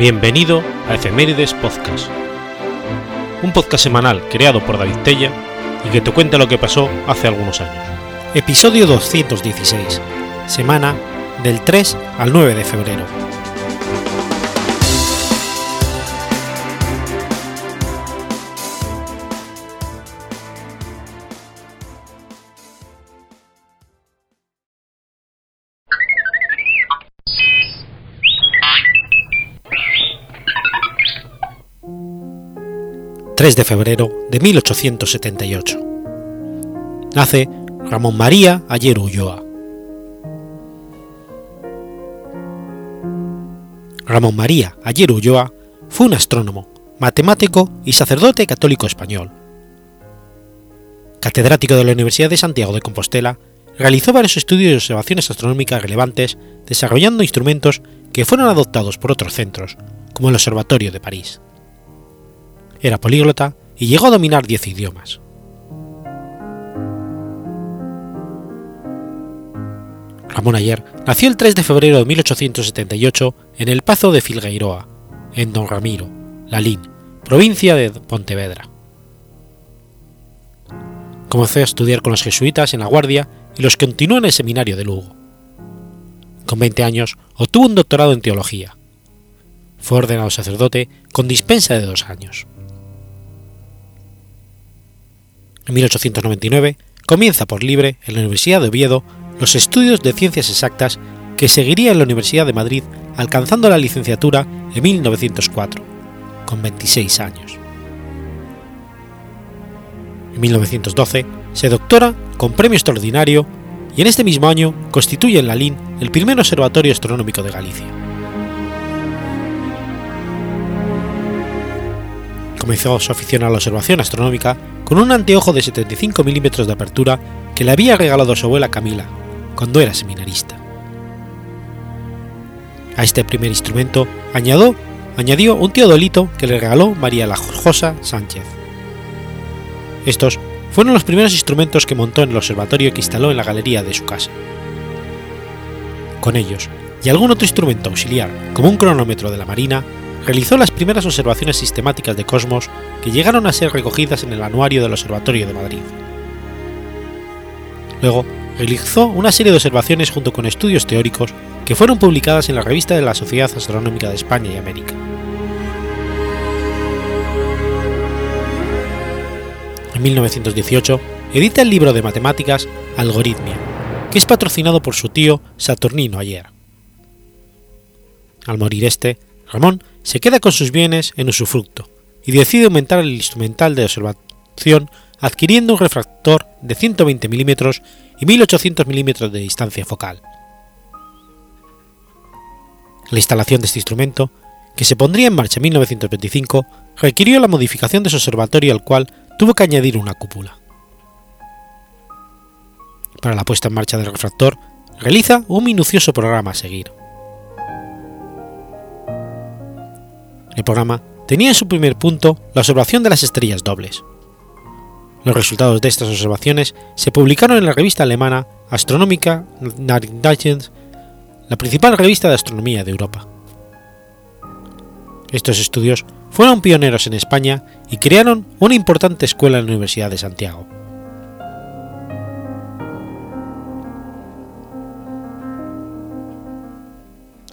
Bienvenido a Efemérides Podcast, un podcast semanal creado por David Tella y que te cuenta lo que pasó hace algunos años. Episodio 216, semana del 3 al 9 de febrero. 3 de febrero de 1878. Nace Ramón María Ayer Ulloa. Ramón María Ayer Ulloa fue un astrónomo, matemático y sacerdote católico español. Catedrático de la Universidad de Santiago de Compostela, realizó varios estudios y observaciones astronómicas relevantes desarrollando instrumentos que fueron adoptados por otros centros, como el Observatorio de París. Era políglota y llegó a dominar diez idiomas. Ramón Ayer nació el 3 de febrero de 1878 en el Pazo de Filgueiroa, en Don Ramiro, Lalín, provincia de Pontevedra. Comenzó a estudiar con los jesuitas en La Guardia y los continuó en el seminario de Lugo. Con 20 años obtuvo un doctorado en teología. Fue ordenado sacerdote con dispensa de dos años. En 1899 comienza por libre en la Universidad de Oviedo los estudios de ciencias exactas que seguiría en la Universidad de Madrid alcanzando la licenciatura en 1904, con 26 años. En 1912 se doctora con premio extraordinario y en este mismo año constituye en la LIN el primer observatorio astronómico de Galicia. Comenzó su afición a la observación astronómica con un anteojo de 75 milímetros de apertura que le había regalado su abuela Camila cuando era seminarista. A este primer instrumento añadió, añadió un teodolito que le regaló María la Sánchez. Estos fueron los primeros instrumentos que montó en el observatorio que instaló en la galería de su casa. Con ellos, y algún otro instrumento auxiliar, como un cronómetro de la Marina, realizó las primeras observaciones sistemáticas de cosmos que llegaron a ser recogidas en el Anuario del Observatorio de Madrid. Luego, realizó una serie de observaciones junto con estudios teóricos que fueron publicadas en la revista de la Sociedad Astronómica de España y América. En 1918 edita el libro de matemáticas Algoritmia, que es patrocinado por su tío Saturnino Ayer. Al morir este, Ramón se queda con sus bienes en usufructo y decide aumentar el instrumental de observación adquiriendo un refractor de 120 mm y 1800 mm de distancia focal. La instalación de este instrumento, que se pondría en marcha en 1925, requirió la modificación de su observatorio al cual tuvo que añadir una cúpula. Para la puesta en marcha del refractor, realiza un minucioso programa a seguir. El programa tenía en su primer punto la observación de las estrellas dobles. Los resultados de estas observaciones se publicaron en la revista alemana Astronómica Nachrichten, la principal revista de astronomía de Europa. Estos estudios fueron pioneros en España y crearon una importante escuela en la Universidad de Santiago.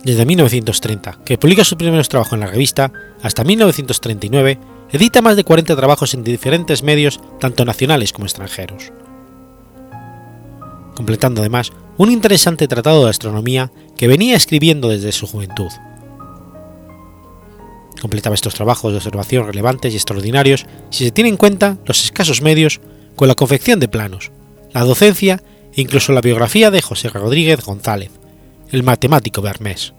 Desde 1930, que publica sus primeros trabajos en la revista, hasta 1939, edita más de 40 trabajos en diferentes medios, tanto nacionales como extranjeros. Completando además un interesante tratado de astronomía que venía escribiendo desde su juventud. Completaba estos trabajos de observación relevantes y extraordinarios si se tiene en cuenta los escasos medios con la confección de planos, la docencia e incluso la biografía de José Rodríguez González, el matemático Bermés.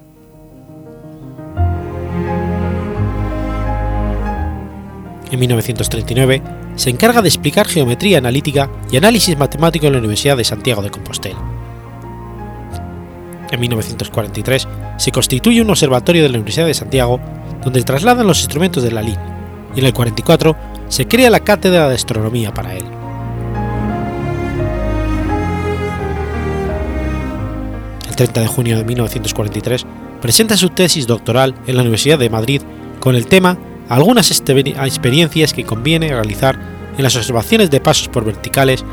En 1939 se encarga de explicar geometría analítica y análisis matemático en la Universidad de Santiago de Compostela. En 1943 se constituye un observatorio de la Universidad de Santiago donde trasladan los instrumentos de la LIN y en el 44 se crea la cátedra de astronomía para él. El 30 de junio de 1943 presenta su tesis doctoral en la Universidad de Madrid con el tema Algunas experiencias que conviene realizar en las observaciones de pasos por verticales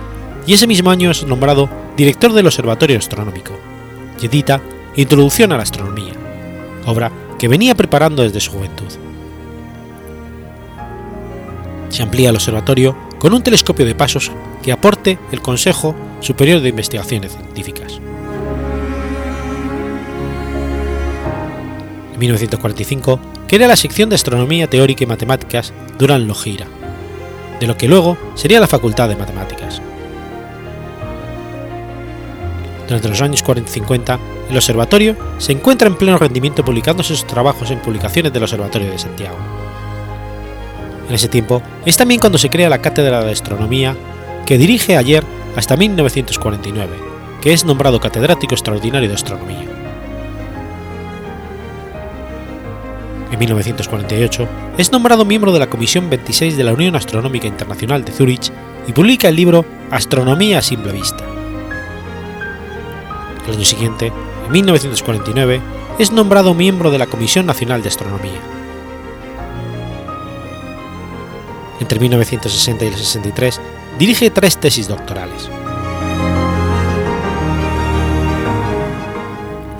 y ese mismo año es nombrado director del Observatorio Astronómico y edita Introducción a la Astronomía, obra que venía preparando desde su juventud. Se amplía el observatorio con un telescopio de pasos que aporte el Consejo Superior de Investigaciones Científicas. En 1945 crea la sección de Astronomía Teórica y Matemáticas Durán Lojira, de lo que luego sería la Facultad de Matemáticas. Durante los años 40 y 50, el observatorio se encuentra en pleno rendimiento publicándose sus trabajos en publicaciones del Observatorio de Santiago. En ese tiempo es también cuando se crea la Cátedra de Astronomía que dirige ayer hasta 1949, que es nombrado catedrático extraordinario de astronomía. En 1948 es nombrado miembro de la Comisión 26 de la Unión Astronómica Internacional de Zúrich y publica el libro Astronomía a simple vista. El año siguiente, en 1949, es nombrado miembro de la Comisión Nacional de Astronomía. Entre 1960 y el 63 dirige tres tesis doctorales.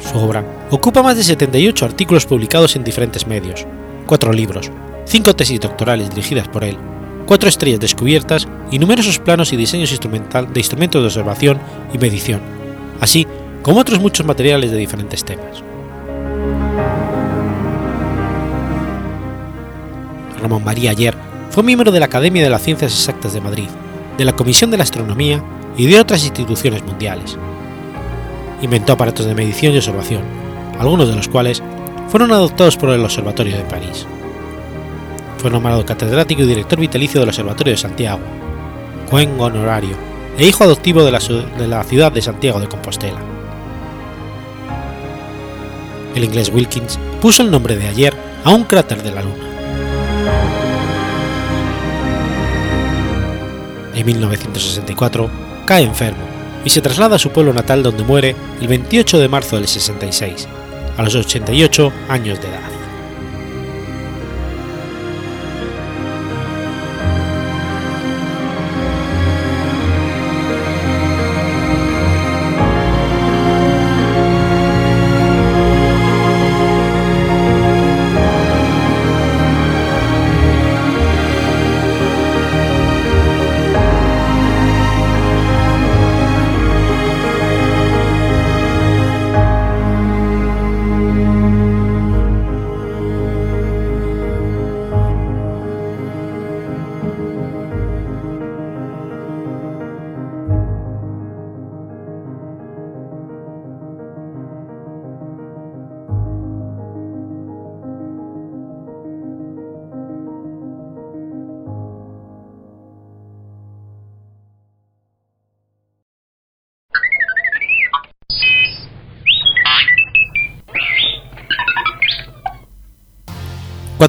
Su obra ocupa más de 78 artículos publicados en diferentes medios, cuatro libros, cinco tesis doctorales dirigidas por él, cuatro estrellas descubiertas y numerosos planos y diseños instrumental de instrumentos de observación y medición, así como otros muchos materiales de diferentes temas. Ramón María Ayer fue miembro de la Academia de las Ciencias Exactas de Madrid, de la Comisión de la Astronomía y de otras instituciones mundiales. Inventó aparatos de medición y observación, algunos de los cuales fueron adoptados por el Observatorio de París. Fue nombrado catedrático y director vitalicio del Observatorio de Santiago, juez honorario e hijo adoptivo de la, de la ciudad de Santiago de Compostela el inglés Wilkins puso el nombre de ayer a un cráter de la Luna. En 1964 cae enfermo y se traslada a su pueblo natal donde muere el 28 de marzo del 66, a los 88 años de edad.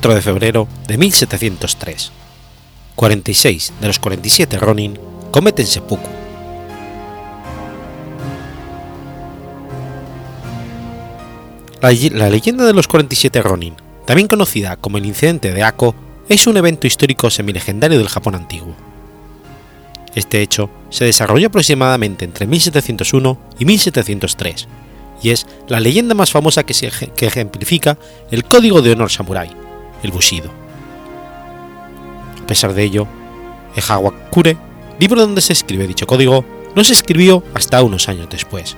4 de febrero de 1703. 46 de los 47 Ronin cometen seppuku. La, leyenda de los 47 Ronin, también conocida como el incidente de Ako, es un evento histórico semilegendario del Japón antiguo. Este hecho se desarrolló aproximadamente entre 1701 y 1703, y es la leyenda más famosa que, que ejemplifica el código de honor samurái, el Bushido. A pesar de ello, el Hawakure, libro donde se escribe dicho código, no se escribió hasta unos años después.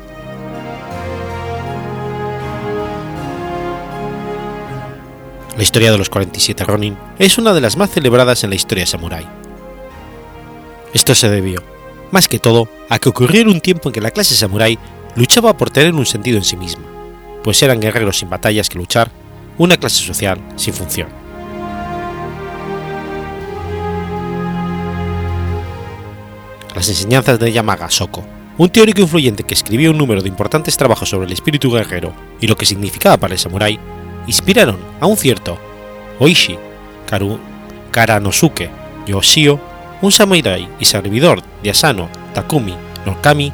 La historia de los 47 Ronin es una de las más celebradas en la historia samurái. Esto se debió, más que todo, a que ocurrió en un tiempo en que la clase samurái luchaba por tener un sentido en sí misma, pues eran guerreros sin batallas que luchar una clase social sin función. Las enseñanzas de Yamaga Soko, un teórico influyente que escribió un número de importantes trabajos sobre el espíritu guerrero y lo que significaba para el samurái, inspiraron a un cierto Oishi Karu, Karanosuke Yoshio, un samurái y servidor de Asano Takumi Norkami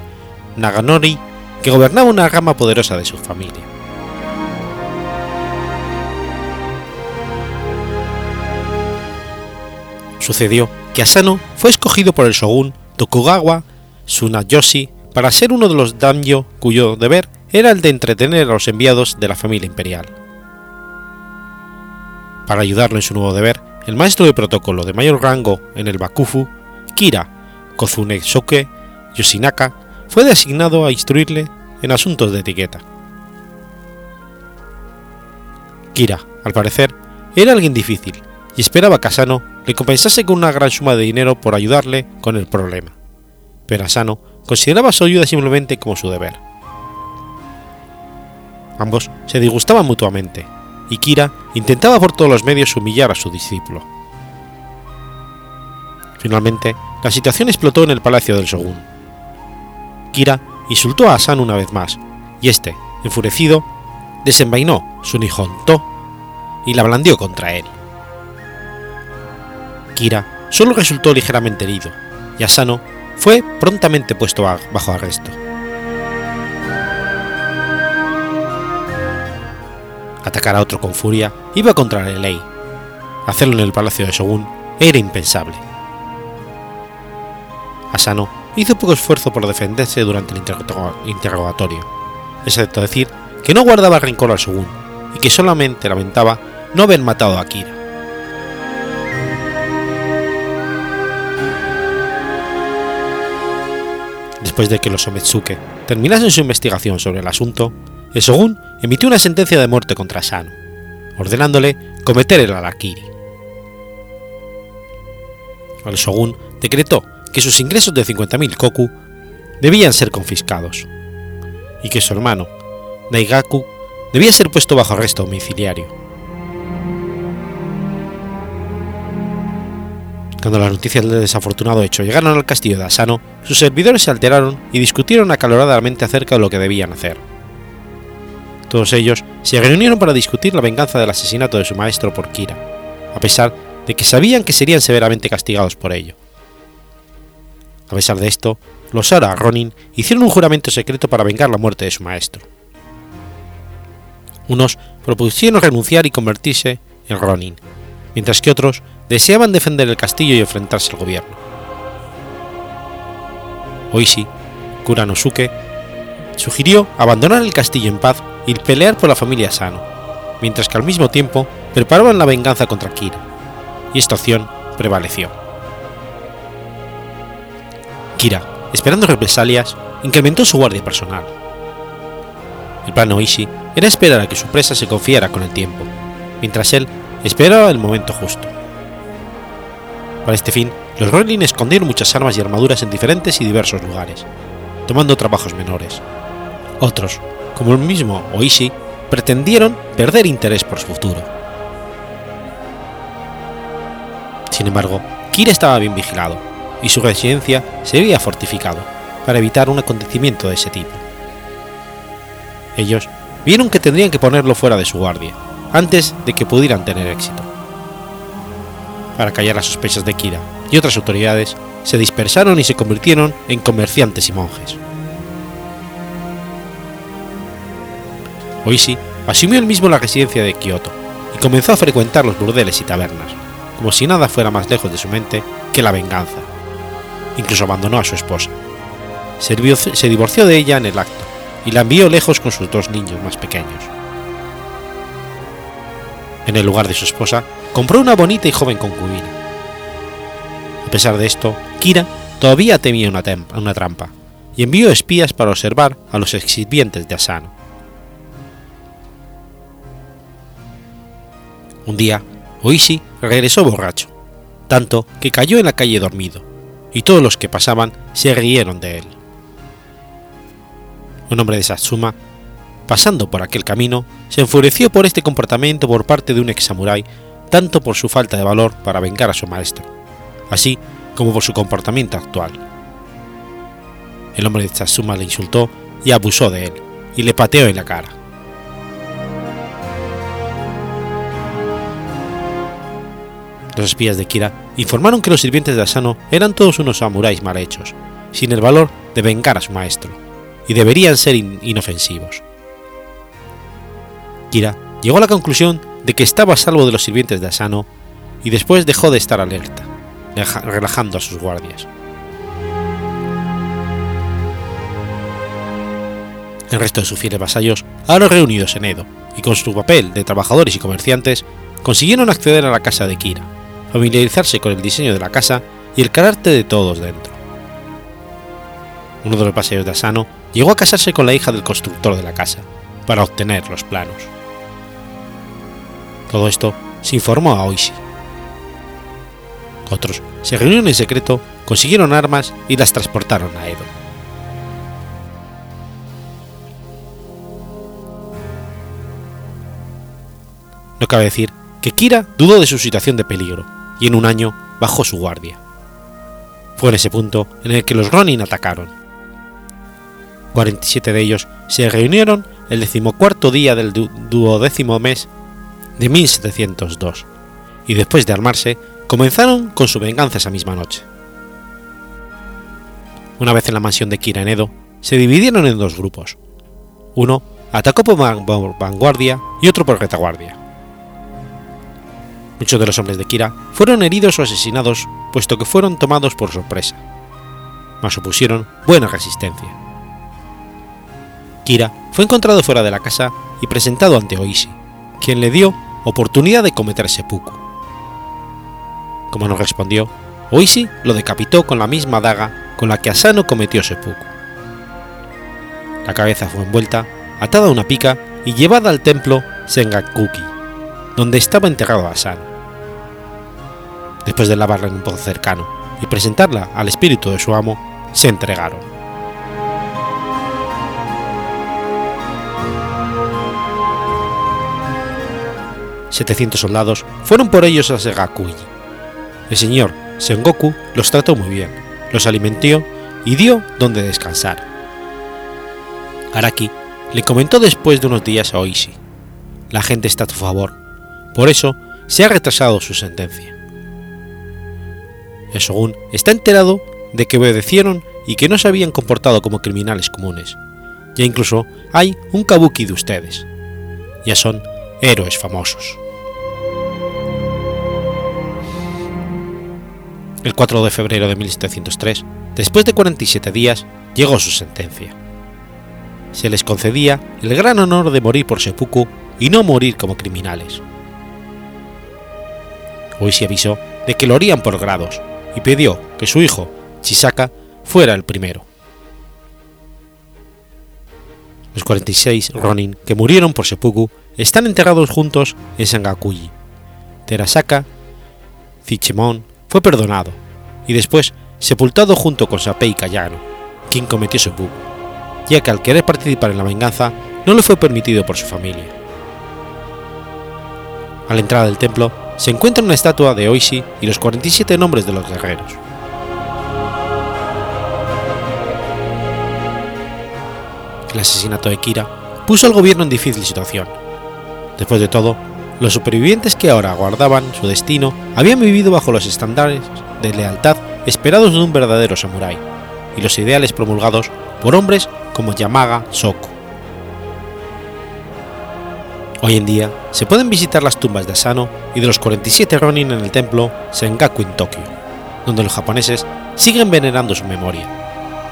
Naganori que gobernaba una rama poderosa de su familia. Sucedió que Asano fue escogido por el shogun Tokugawa Tsunayoshi para ser uno de los daimyo cuyo deber era el de entretener a los enviados de la familia imperial. Para ayudarlo en su nuevo deber, el maestro de protocolo de mayor rango en el Bakufu, Kira Kozunesoke Yoshinaka, fue designado a instruirle en asuntos de etiqueta. Kira, al parecer, era alguien difícil y esperaba que Asano le compensase con una gran suma de dinero por ayudarle con el problema, pero Asano consideraba su ayuda simplemente como su deber. Ambos se disgustaban mutuamente, y Kira intentaba por todos los medios humillar a su discípulo. Finalmente, la situación explotó en el palacio del shogun. Kira insultó a Asano una vez más, y este, enfurecido, desenvainó su Nihon To y la blandió contra él. Kira solo resultó ligeramente herido, y Asano fue prontamente puesto bajo arresto. Atacar a otro con furia iba contra la ley. Hacerlo en el palacio de Shogun era impensable. Asano hizo poco esfuerzo por defenderse durante el interrogatorio, excepto decir que no guardaba rencor al Shogun y que solamente lamentaba no haber matado a Akira. Después de que los Ometsuke terminasen su investigación sobre el asunto, el Shogun emitió una sentencia de muerte contra Asano, ordenándole cometer el Arakiri. El Shogun decretó que sus ingresos de 50.000 koku debían ser confiscados, y que su hermano, Daigaku, debía ser puesto bajo arresto domiciliario. Cuando las noticias del desafortunado hecho llegaron al castillo de Asano, sus servidores se alteraron y discutieron acaloradamente acerca de lo que debían hacer. Todos ellos se reunieron para discutir la venganza del asesinato de su maestro por Kira, a pesar de que sabían que serían severamente castigados por ello. A pesar de esto, los Ara Ronin hicieron un juramento secreto para vengar la muerte de su maestro. Unos propusieron renunciar y convertirse en Ronin, mientras que otros deseaban defender el castillo y enfrentarse al gobierno. Oishi, Kuranosuke, sugirió abandonar el castillo en paz y pelear por la familia Sano, mientras que al mismo tiempo preparaban la venganza contra Kira, y esta opción prevaleció. Kira, esperando represalias, incrementó su guardia personal. El plan Oishi era esperar a que su presa se confiara con el tiempo, mientras él esperaba el momento justo. Para este fin, los Ronin escondieron muchas armas y armaduras en diferentes y diversos lugares, tomando trabajos menores. Otros, como el mismo Oishi, pretendieron perder interés por su futuro. Sin embargo, Kira estaba bien vigilado, y su residencia se había fortificado, para evitar un acontecimiento de ese tipo. Ellos vieron que tendrían que ponerlo fuera de su guardia, antes de que pudieran tener éxito para callar las sospechas de Kira y otras autoridades, se dispersaron y se convirtieron en comerciantes y monjes. Oishi asumió él mismo la residencia de Kioto y comenzó a frecuentar los burdeles y tabernas, como si nada fuera más lejos de su mente que la venganza. Incluso abandonó a su esposa. se divorció de ella en el acto y la envió lejos con sus dos niños más pequeños. En el lugar de su esposa, compró una bonita y joven concubina. Pesar de esto, Kira todavía temía una, trampa, y envió espías para observar a los exhibientes de Asano. Un día, Oishi regresó borracho, tanto que cayó en la calle dormido, y todos los que pasaban se rieron de él. Un hombre de Satsuma pasando por aquel camino, se enfureció por este comportamiento por parte de un ex samurái, tanto por su falta de valor para vengar a su maestro, así como por su comportamiento actual. El hombre de Tsatsuma le insultó y abusó de él, y le pateó en la cara. Los espías de Kira informaron que los sirvientes de Asano eran todos unos samuráis mal hechos, sin el valor de vengar a su maestro, y deberían ser inofensivos. Kira llegó a la conclusión de que estaba a salvo de los sirvientes de Asano y después dejó de estar alerta, relajando a sus guardias. El resto de sus fieles vasallos, ahora reunidos en Edo y con su papel de trabajadores y comerciantes, consiguieron acceder a la casa de Kira, familiarizarse con el diseño de la casa y el carácter de todos dentro. Uno de los vasallos de Asano llegó a casarse con la hija del constructor de la casa, para obtener los planos. Todo esto se informó a Oishi. Otros se reunieron en secreto, consiguieron armas y las transportaron a Edo. No cabe decir que Kira dudó de su situación de peligro y en un año bajó su guardia. Fue en ese punto en el que los Ronin atacaron. 47 de ellos se reunieron el decimocuarto día del duodécimo mes de 1702, y después de armarse, comenzaron con su venganza esa misma noche. Una vez en la mansión de Kira en Edo, se dividieron en dos grupos. Uno atacó por vanguardia y otro por retaguardia. Muchos de los hombres de Kira fueron heridos o asesinados puesto que fueron tomados por sorpresa, mas opusieron buena resistencia. Kira fue encontrado fuera de la casa y presentado ante Oishi, quien le dio oportunidad de cometer seppuku. Como no respondió, Oishi lo decapitó con la misma daga con la que Asano cometió seppuku. La cabeza fue envuelta, atada a una pica y llevada al templo Sengakuki, donde estaba enterrado Asano. Después de lavarla en un pozo cercano y presentarla al espíritu de su amo, se entregaron. 700 soldados fueron por ellos a Segakuji. El señor Sengoku los trató muy bien, los alimentó y dio donde descansar. Araki le comentó después de unos días a Oishi: La gente está a tu favor, por eso se ha retrasado su sentencia. El shogun está enterado de que obedecieron y que no se habían comportado como criminales comunes. Ya incluso hay un kabuki de ustedes. Ya son héroes famosos. El 4 de febrero de 1703, después de 47 días, llegó su sentencia. Se les concedía el gran honor de morir por seppuku y no morir como criminales. Hoy se avisó de que lo harían por grados y pidió que su hijo, Chisaka, fuera el primero. Los 46 Ronin que murieron por seppuku están enterrados juntos en Sangakuji. Terasaka, Zichemon, fue perdonado y después sepultado junto con Sapei Kayano, quien cometió seppuku, ya que al querer participar en la venganza no le fue permitido por su familia. A la entrada del templo se encuentra una estatua de Oishi y los 47 nombres de los guerreros. El asesinato de Kira puso al gobierno en difícil situación. Después de todo, los supervivientes que ahora aguardaban su destino habían vivido bajo los estándares de lealtad esperados de un verdadero samurái y los ideales promulgados por hombres como Yamaga Soku. Hoy en día se pueden visitar las tumbas de Asano y de los 47 Ronin en el templo Sengaku en Tokio, donde los japoneses siguen venerando su memoria,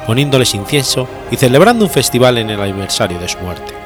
poniéndoles incienso y celebrando un festival en el aniversario de su muerte.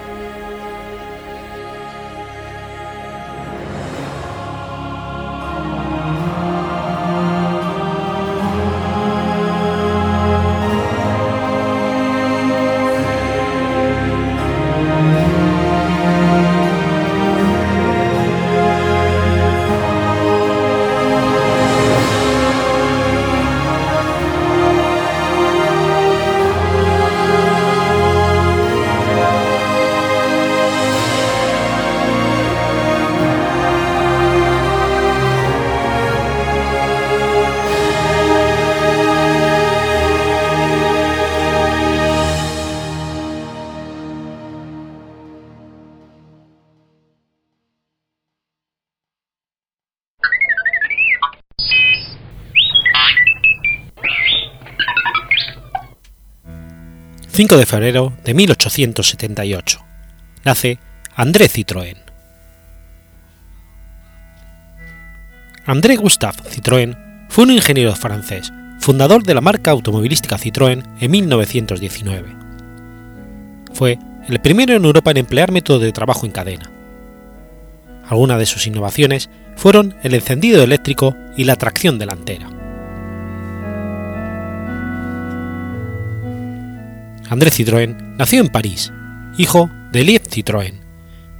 5 de febrero de 1878. Nace André Citroën. André Gustave Citroën fue un ingeniero francés, fundador de la marca automovilística Citroën en 1919. Fue el primero en Europa en emplear métodos de trabajo en cadena. Algunas de sus innovaciones fueron el encendido eléctrico y la tracción delantera. André Citroën nació en París, hijo de Lieb Citroën,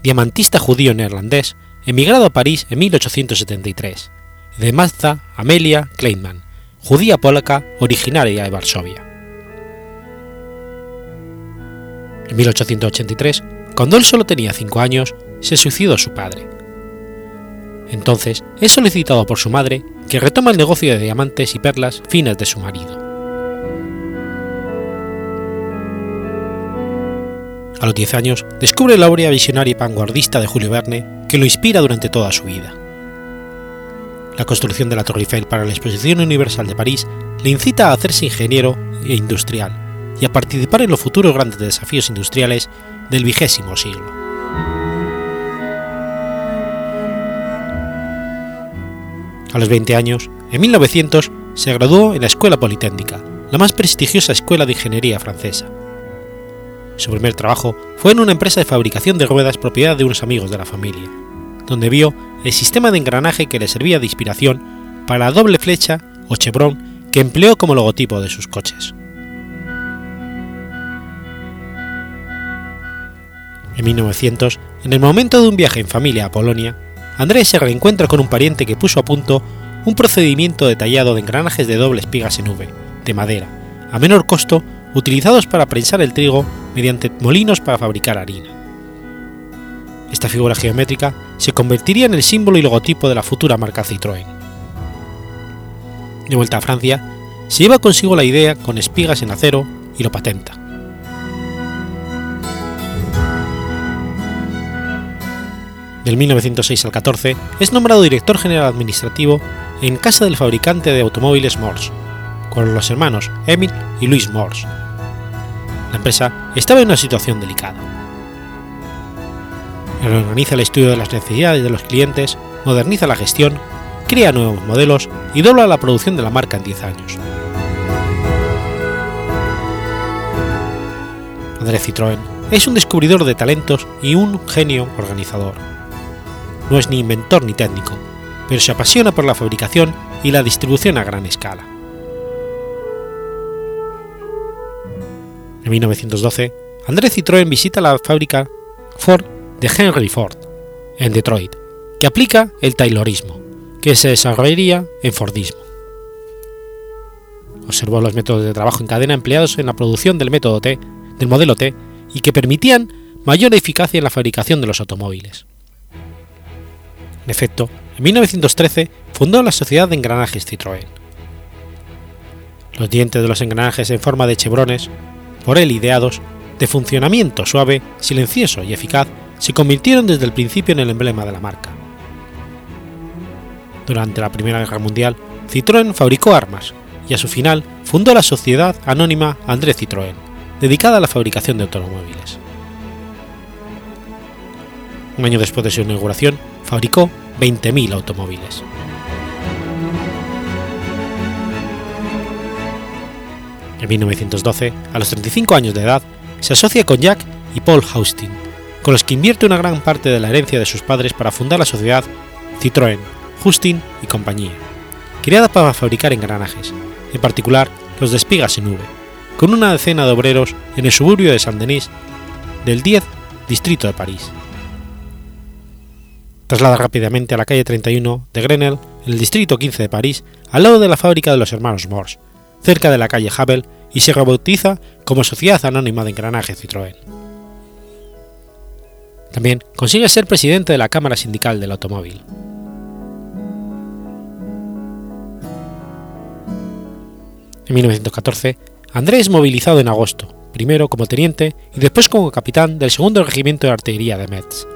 diamantista judío neerlandés, emigrado a París en 1873, y de Mazda Amelia Kleinman, judía polaca originaria de Varsovia. En 1883, cuando él solo tenía 5 años, se suicidó su padre. Entonces es solicitado por su madre que retoma el negocio de diamantes y perlas finas de su marido. A los 10 años, descubre la obra visionaria y vanguardista de Julio Verne que lo inspira durante toda su vida. La construcción de la Torre Eiffel para la Exposición Universal de París le incita a hacerse ingeniero e industrial y a participar en los futuros grandes desafíos industriales del vigésimo siglo. A los 20 años, en 1900, se graduó en la Escuela Politécnica, la más prestigiosa escuela de ingeniería francesa. Su primer trabajo fue en una empresa de fabricación de ruedas propiedad de unos amigos de la familia, donde vio el sistema de engranaje que le servía de inspiración para la doble flecha o chevron que empleó como logotipo de sus coches. En 1900, en el momento de un viaje en familia a Polonia, Andrés se reencuentra con un pariente que puso a punto un procedimiento detallado de engranajes de doble espigas en V, de madera, a menor costo utilizados para prensar el trigo mediante molinos para fabricar harina. Esta figura geométrica se convertiría en el símbolo y logotipo de la futura marca Citroën. De vuelta a Francia, se lleva consigo la idea con espigas en acero y lo patenta. Del 1906 al 14 es nombrado director general administrativo en casa del fabricante de automóviles Morse, con los hermanos Emil y Louis Morse, la empresa estaba en una situación delicada. Organiza el estudio de las necesidades de los clientes, moderniza la gestión, crea nuevos modelos y dobla la producción de la marca en 10 años. André Citroën es un descubridor de talentos y un genio organizador. No es ni inventor ni técnico, pero se apasiona por la fabricación y la distribución a gran escala. En 1912, André Citroën visita la fábrica Ford de Henry Ford, en Detroit, y aplica el Taylorismo, que se desarrollaría en Fordismo. Observó los métodos de trabajo en cadena empleados en la producción del método T, del modelo T, y que permitían mayor eficacia en la fabricación de los automóviles. En efecto, en 1913 fundó la Sociedad de Engranajes Citroën. Los dientes de los engranajes en forma de chevrones por él ideados, de funcionamiento suave, silencioso y eficaz, se convirtieron desde el principio en el emblema de la marca. Durante la Primera Guerra Mundial, Citroën fabricó armas y a su final fundó la Sociedad Anónima André Citroën, dedicada a la fabricación de automóviles. Un año después de su inauguración, fabricó 20.000 automóviles. En 1912, a los 35 años de edad, se asocia con Jack y Paul Austin, con los que invierte una gran parte de la herencia de sus padres para fundar la sociedad Citroën, Justin y compañía, creada para fabricar engranajes, en particular los de espigas en V, con una decena de obreros en el suburbio de Saint-Denis del 10 distrito de París. Traslada rápidamente a la calle 31 de Grenelle, en el distrito 15 de París, al lado de la fábrica de los hermanos Morse, cerca de la calle Havel, y se rebautiza como Sociedad Anónima de Engranaje Citroën. También consigue ser presidente de la Cámara Sindical del Automóvil. En 1914, Andrés es movilizado en agosto, primero como teniente y después como capitán del segundo regimiento de artillería de Metz.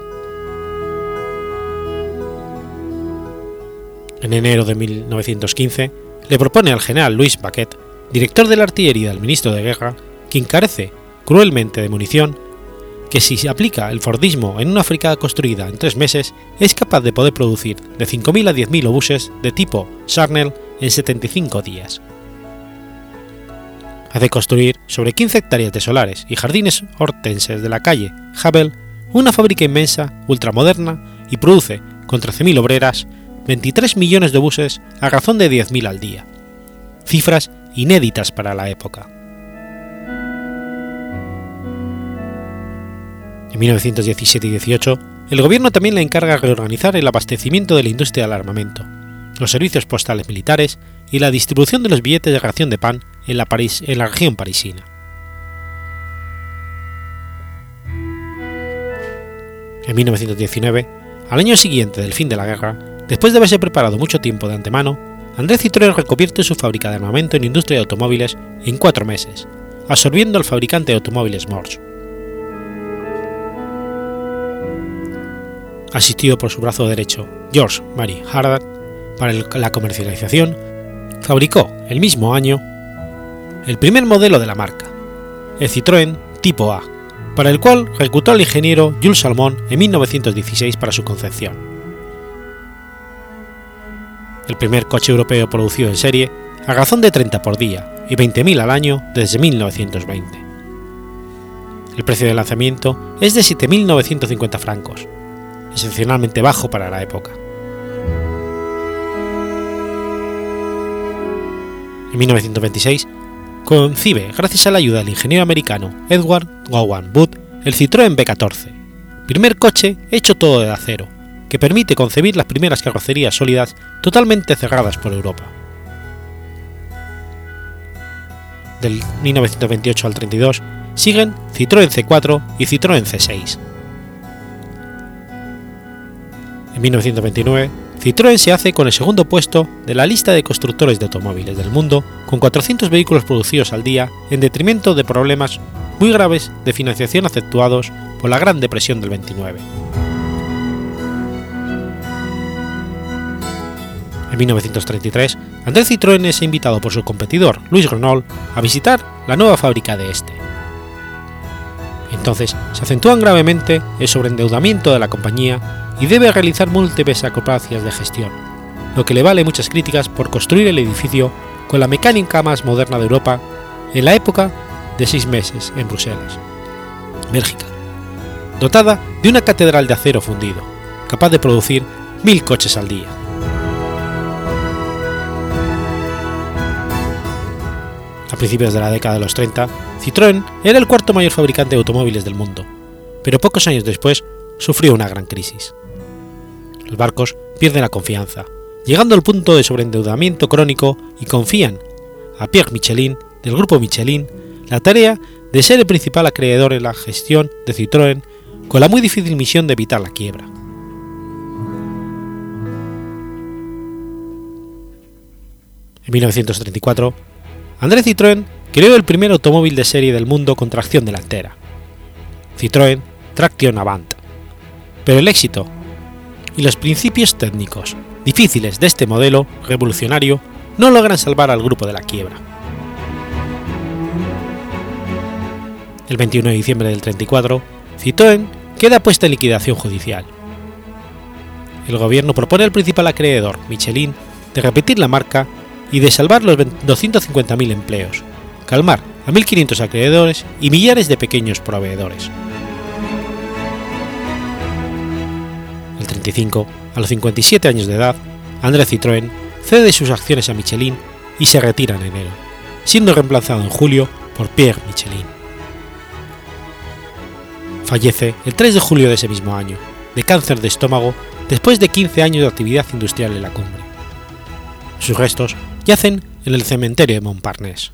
En enero de 1915, le propone al general Louis Baquet, director de la artillería del ministro de Guerra, quien carece cruelmente de munición, que si se aplica el Fordismo en una fábrica construida en tres meses, es capaz de poder producir de 5.000 a 10.000 obuses de tipo Charnel en 75 días. Hace construir sobre 15 hectáreas de solares y jardines hortenses de la calle Havel una fábrica inmensa, ultramoderna y produce, con 13.000 obreras, 23 millones de buses a razón de 10.000 al día, cifras inéditas para la época. En 1917 y 18, el gobierno también le encarga reorganizar el abastecimiento de la industria del armamento, los servicios postales militares y la distribución de los billetes de ración de pan en la, en la región parisina. En 1919, al año siguiente del fin de la guerra, después de haberse preparado mucho tiempo de antemano, André Citroën reconvierte su fábrica de armamento en industria de automóviles en cuatro meses, absorbiendo al fabricante de automóviles Morse. Asistido por su brazo derecho, George Marie Hardat, para la comercialización, fabricó el mismo año el primer modelo de la marca, el Citroën Tipo A, para el cual reclutó al ingeniero Jules Salmon en 1916 para su concepción. El primer coche europeo producido en serie a razón de 30 por día y 20.000 al año desde 1920. El precio de lanzamiento es de 7.950 francos, excepcionalmente bajo para la época. En 1926 concibe, gracias a la ayuda del ingeniero americano Edward Gowan Wood, el Citroën B14, primer coche hecho todo de acero, que permite concebir las primeras carrocerías sólidas totalmente cerradas por Europa. Del 1928 al 32 siguen Citroën C4 y Citroën C6. En 1929, Citroën se hace con el segundo puesto de la lista de constructores de automóviles del mundo, con 400 vehículos producidos al día, en detrimento de problemas muy graves de financiación acentuados por la Gran Depresión del 29. En 1933, André Citroën es invitado por su competidor, Louis Renault, a visitar la nueva fábrica de este. Entonces se acentúan gravemente el sobreendeudamiento de la compañía y debe realizar múltiples acrobacias de gestión, lo que le vale muchas críticas por construir el edificio con la mecánica más moderna de Europa en la época de seis meses en Bruselas, Bélgica, dotada de una catedral de acero fundido, capaz de producir mil coches al día. A principios de la década de los 30, Citroën era el cuarto mayor fabricante de automóviles del mundo, pero pocos años después sufrió una gran crisis los barcos pierden la confianza, llegando al punto de sobreendeudamiento crónico y confían a Pierre Michelin del grupo Michelin la tarea de ser el principal acreedor en la gestión de Citroën con la muy difícil misión de evitar la quiebra. En 1934, André Citroën creó el primer automóvil de serie del mundo con tracción delantera, Citroën Traction Avant, pero el éxito y los principios técnicos difíciles de este modelo revolucionario no logran salvar al grupo de la quiebra. El 21 de diciembre del 34, Citroën queda puesta en liquidación judicial. El gobierno propone al principal acreedor, Michelin, de repetir la marca y de salvar los 250.000 empleos, calmar a 1.500 acreedores y millares de pequeños proveedores. 35, a los 57 años de edad, André Citroën cede sus acciones a Michelin y se retira en enero, siendo reemplazado en julio por Pierre Michelin. Fallece el 3 de julio de ese mismo año, de cáncer de estómago, después de 15 años de actividad industrial en la cumbre. Sus restos yacen en el cementerio de Montparnasse.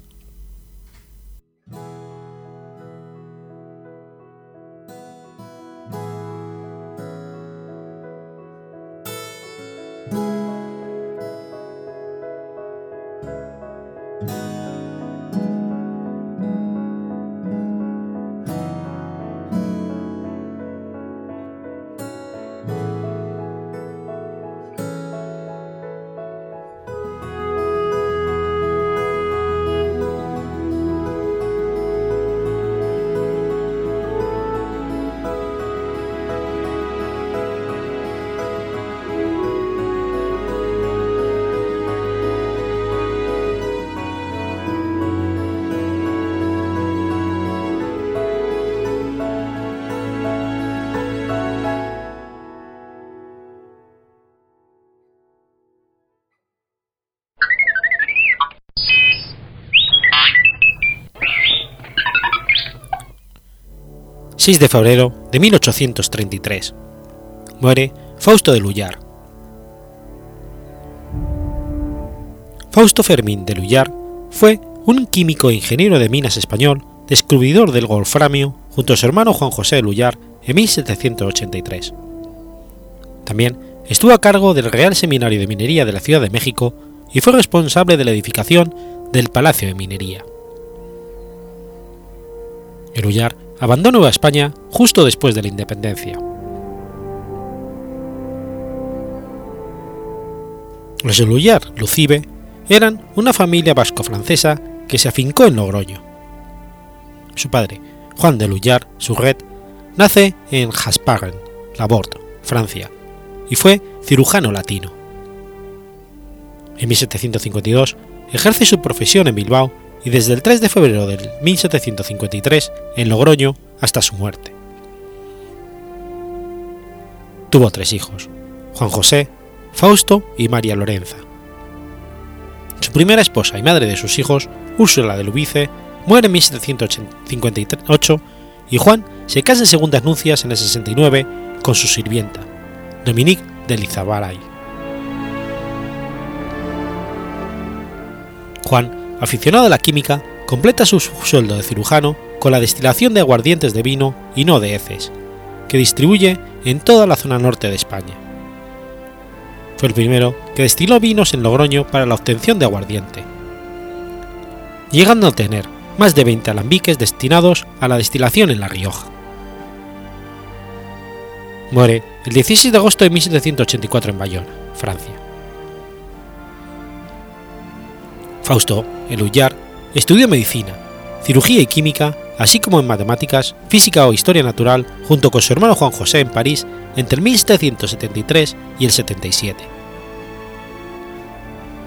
6 de febrero de 1833. Muere Fausto de Lullar. Fausto Fermín de Lullar fue un químico e ingeniero de minas español, descubridor del golframio junto a su hermano Juan José de Lullar en 1783. También estuvo a cargo del Real Seminario de Minería de la Ciudad de México y fue responsable de la edificación del Palacio de Minería. El Ullar abandonó a España justo después de la independencia. Los Ullar Lucibe eran una familia vasco-francesa que se afincó en Logroño. Su padre, Juan de Lullar Surret, nace en Hasparren, Laborde, Francia, y fue cirujano latino. En 1752 ejerce su profesión en Bilbao y desde el 3 de febrero de 1753 en Logroño hasta su muerte. Tuvo tres hijos, Juan José, Fausto y María Lorenza. Su primera esposa y madre de sus hijos, Úrsula de Lubice, muere en 1758 y Juan se casa en segundas nupcias en el 69 con su sirvienta, Dominique de Lizabaray. Juan, aficionado a la química, completa su sueldo de cirujano con la destilación de aguardientes de vino y no de heces, que distribuye en toda la zona norte de España. Fue el primero que destiló vinos en Logroño para la obtención de aguardiente, llegando a tener más de 20 alambiques destinados a la destilación en La Rioja. Muere el 16 de agosto de 1784 en Bayona, Francia. Fausto Elullar estudió medicina, cirugía y química, así como en matemáticas, física o historia natural, junto con su hermano Juan José en París entre el 1773 y el 77.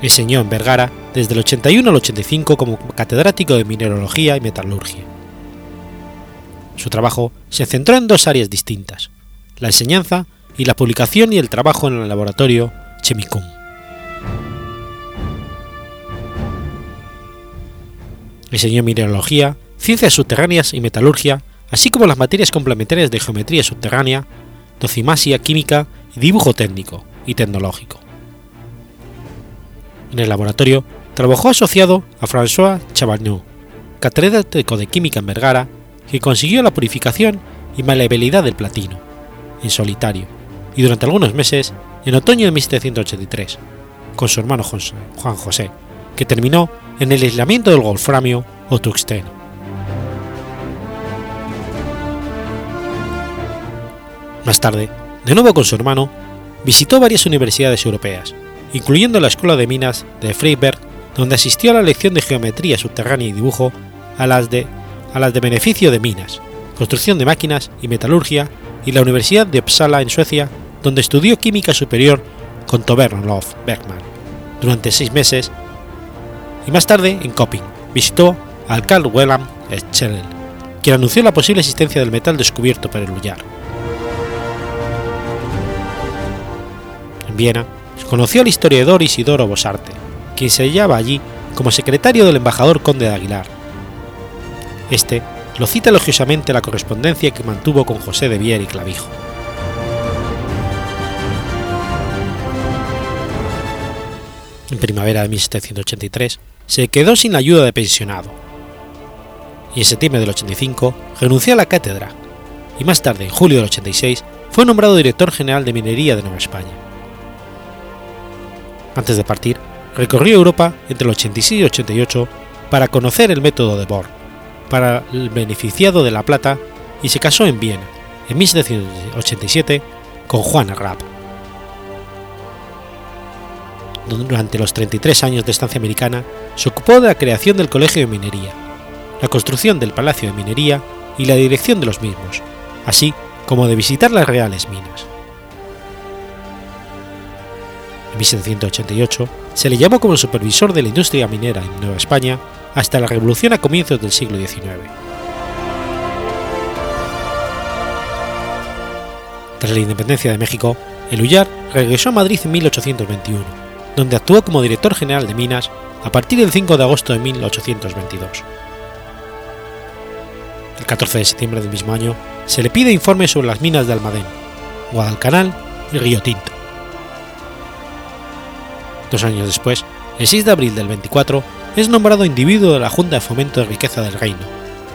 Enseñó en Vergara desde el 81 al 85 como catedrático de mineralogía y metalurgia. Su trabajo se centró en dos áreas distintas, la enseñanza y la publicación y el trabajo en el laboratorio Chemicum. Enseñó mineralogía, ciencias subterráneas y metalurgia, así como las materias complementarias de geometría subterránea, docimasia química y dibujo técnico y tecnológico. En el laboratorio trabajó asociado a François Chabagneux, catedrático de química en Vergara, que consiguió la purificación y maleabilidad del platino, en solitario, y durante algunos meses, en otoño de 1783, con su hermano Juan José, que terminó en el aislamiento del wolframio o tuxteno. Más tarde, de nuevo con su hermano, visitó varias universidades europeas, incluyendo la Escuela de Minas de Freiberg, donde asistió a la lección de geometría subterránea y dibujo, a las de, a las de beneficio de minas, construcción de máquinas y metalurgia, y la Universidad de Uppsala en Suecia, donde estudió química superior con Tobernlof Bergman durante seis meses, y más tarde en Köping visitó al Carl Wilhelm Schlegel, quien anunció la posible existencia del metal descubierto por el Ullar. En Viena conoció al historiador Isidoro Bosarte, quien se hallaba allí como secretario del embajador conde de Aguilar. Este lo cita elogiosamente la correspondencia que mantuvo con José de Vier y Clavijo. En primavera de 1783 se quedó sin la ayuda de pensionado y en septiembre del 85 renunció a la cátedra y más tarde, en julio del 86, fue nombrado director general de minería de Nueva España. Antes de partir, recorrió Europa entre el 86 y 88 para conocer el método de Bohr, para el beneficiado de la plata y se casó en Viena en 1787 con Juana Rapp. Durante los 33 años de estancia americana se ocupó de la creación del Colegio de Minería, la construcción del Palacio de Minería y la dirección de los mismos, así como de visitar las reales minas. En 1788 se le llamó como supervisor de la industria minera en Nueva España hasta la Revolución a comienzos del siglo XIX. Tras la independencia de México, el Ullar regresó a Madrid en 1821, donde actuó como director general de minas a partir del 5 de agosto de 1822. El 14 de septiembre del mismo año se le pide informes sobre las minas de Almadén, Guadalcanal y Río Tinto. Dos años después, el 6 de abril del 24, es nombrado individuo de la Junta de Fomento de Riqueza del Reino,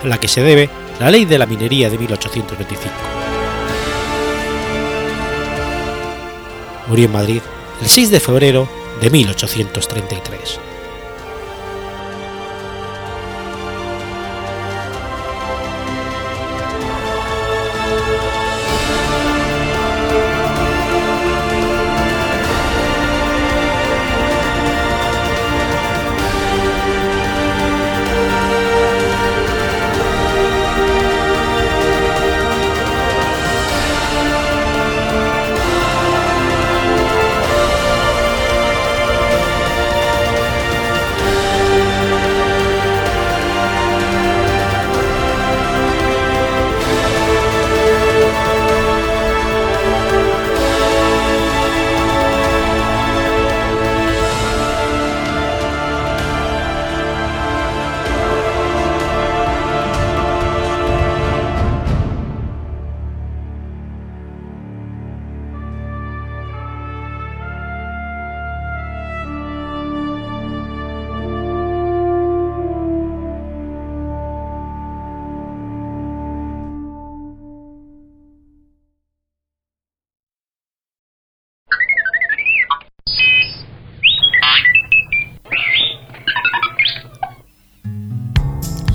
a la que se debe la Ley de la Minería de 1825. Murió en Madrid el 6 de febrero de 1833.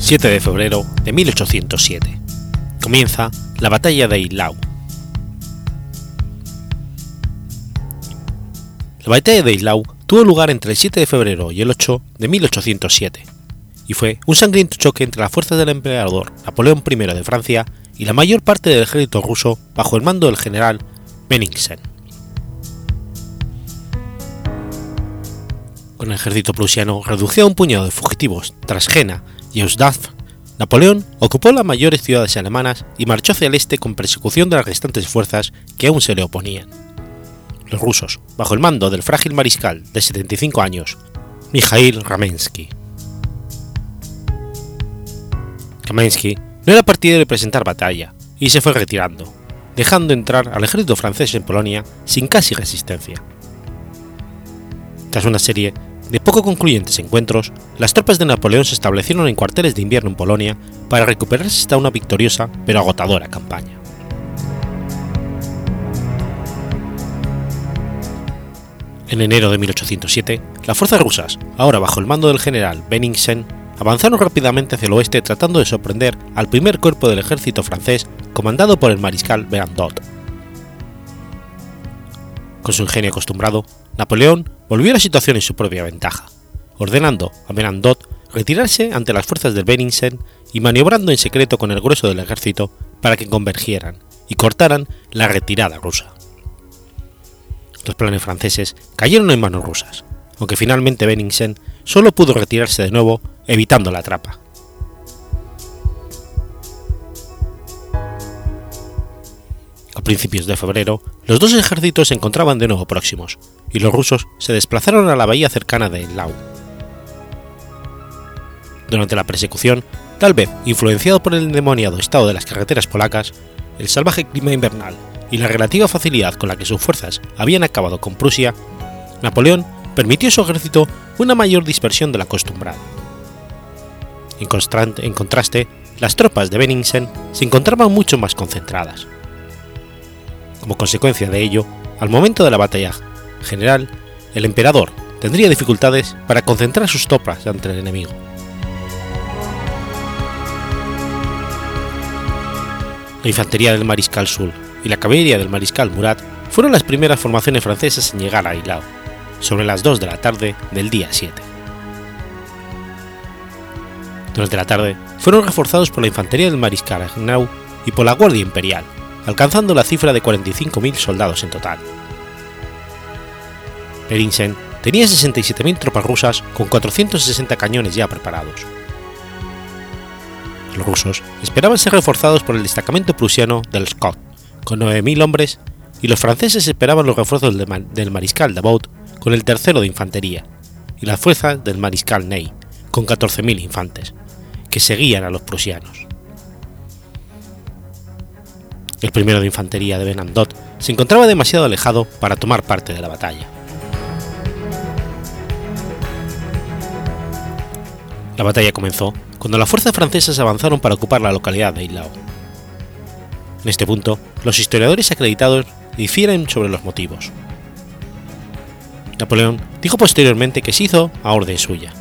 7 de febrero de 1807. Comienza la batalla de Eylau. La batalla de Eylau tuvo lugar entre el 7 de febrero y el 8 de 1807 y fue un sangriento choque entre las fuerzas del emperador Napoleón I de Francia y la mayor parte del ejército ruso bajo el mando del general Benningsen. Con el ejército prusiano reducido a un puñado de fugitivos tras Jena y Napoleón ocupó las mayores ciudades alemanas y marchó hacia el este con persecución de las restantes fuerzas que aún se le oponían. Los rusos, bajo el mando del frágil mariscal de 75 años, Mikhail Ramensky. Ramensky no era partidario de presentar batalla y se fue retirando, dejando entrar al ejército francés en Polonia sin casi resistencia. Tras una serie de poco concluyentes encuentros, las tropas de Napoleón se establecieron en cuarteles de invierno en Polonia para recuperarse hasta una victoriosa pero agotadora campaña. En enero de 1807, las fuerzas rusas, ahora bajo el mando del general Benningsen, avanzaron rápidamente hacia el oeste tratando de sorprender al primer cuerpo del ejército francés comandado por el mariscal Bernadotte. Con su ingenio acostumbrado, Napoleón volvió la situación en su propia ventaja, ordenando a Bernadotte retirarse ante las fuerzas del Benningsen y maniobrando en secreto con el grueso del ejército para que convergieran y cortaran la retirada rusa. Los planes franceses cayeron en manos rusas, aunque finalmente Benningsen solo pudo retirarse de nuevo evitando la trapa. A principios de febrero, los dos ejércitos se encontraban de nuevo próximos, y los rusos se desplazaron a la bahía cercana de Lau. Durante la persecución, tal vez influenciado por el endemoniado estado de las carreteras polacas, el salvaje clima invernal y la relativa facilidad con la que sus fuerzas habían acabado con Prusia, Napoleón permitió a su ejército una mayor dispersión de la acostumbrada. En, contraste, las tropas de Benningsen se encontraban mucho más concentradas. Como consecuencia de ello, al momento de la batalla general, el emperador tendría dificultades para concentrar sus tropas ante el enemigo. La infantería del mariscal Sul y la caballería del mariscal Murat fueron las primeras formaciones francesas en llegar a Eylau, sobre las 2 de la tarde del día 7. Durante la tarde fueron reforzados por la infantería del mariscal Agnau y por la Guardia Imperial, alcanzando la cifra de 45.000 soldados en total. Perinsen tenía 67.000 tropas rusas con 460 cañones ya preparados. Los rusos esperaban ser reforzados por el destacamento prusiano del Scott, con 9.000 hombres, y los franceses esperaban los refuerzos del, mariscal Davout con el tercero de infantería, y las fuerzas del mariscal Ney, con 14.000 infantes, que seguían a los prusianos. El primero de infantería de Benandot se encontraba demasiado alejado para tomar parte de la batalla. La batalla comenzó cuando las fuerzas francesas avanzaron para ocupar la localidad de Eylau. En este punto, los historiadores acreditados difieren sobre los motivos. Napoleón dijo posteriormente que se hizo a orden suya.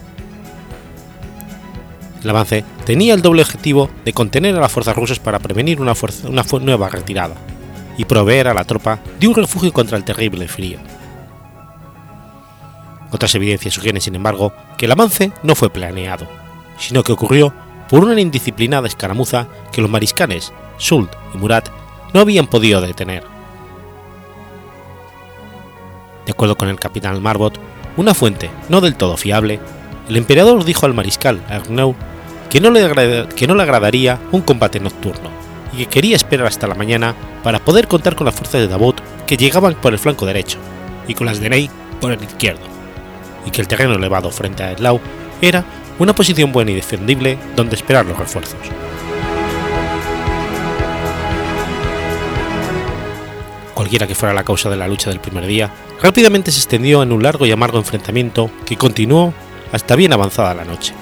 El avance tenía el doble objetivo de contener a las fuerzas rusas para prevenir una, nueva retirada y proveer a la tropa de un refugio contra el terrible frío. Otras evidencias sugieren, sin embargo, que el avance no fue planeado, sino que ocurrió por una indisciplinada escaramuza que los mariscales Soult y Murat no habían podido detener. De acuerdo con el capitán Marbot, una fuente no del todo fiable, el emperador dijo al mariscal Arnaud que no, le que no le agradaría un combate nocturno y que quería esperar hasta la mañana para poder contar con las fuerzas de Davot que llegaban por el flanco derecho y con las de Ney por el izquierdo, y que el terreno elevado frente a Eslau era una posición buena y defendible donde esperar los refuerzos. Cualquiera que fuera la causa de la lucha del primer día, rápidamente se extendió en un largo y amargo enfrentamiento que continuó hasta bien avanzada la noche,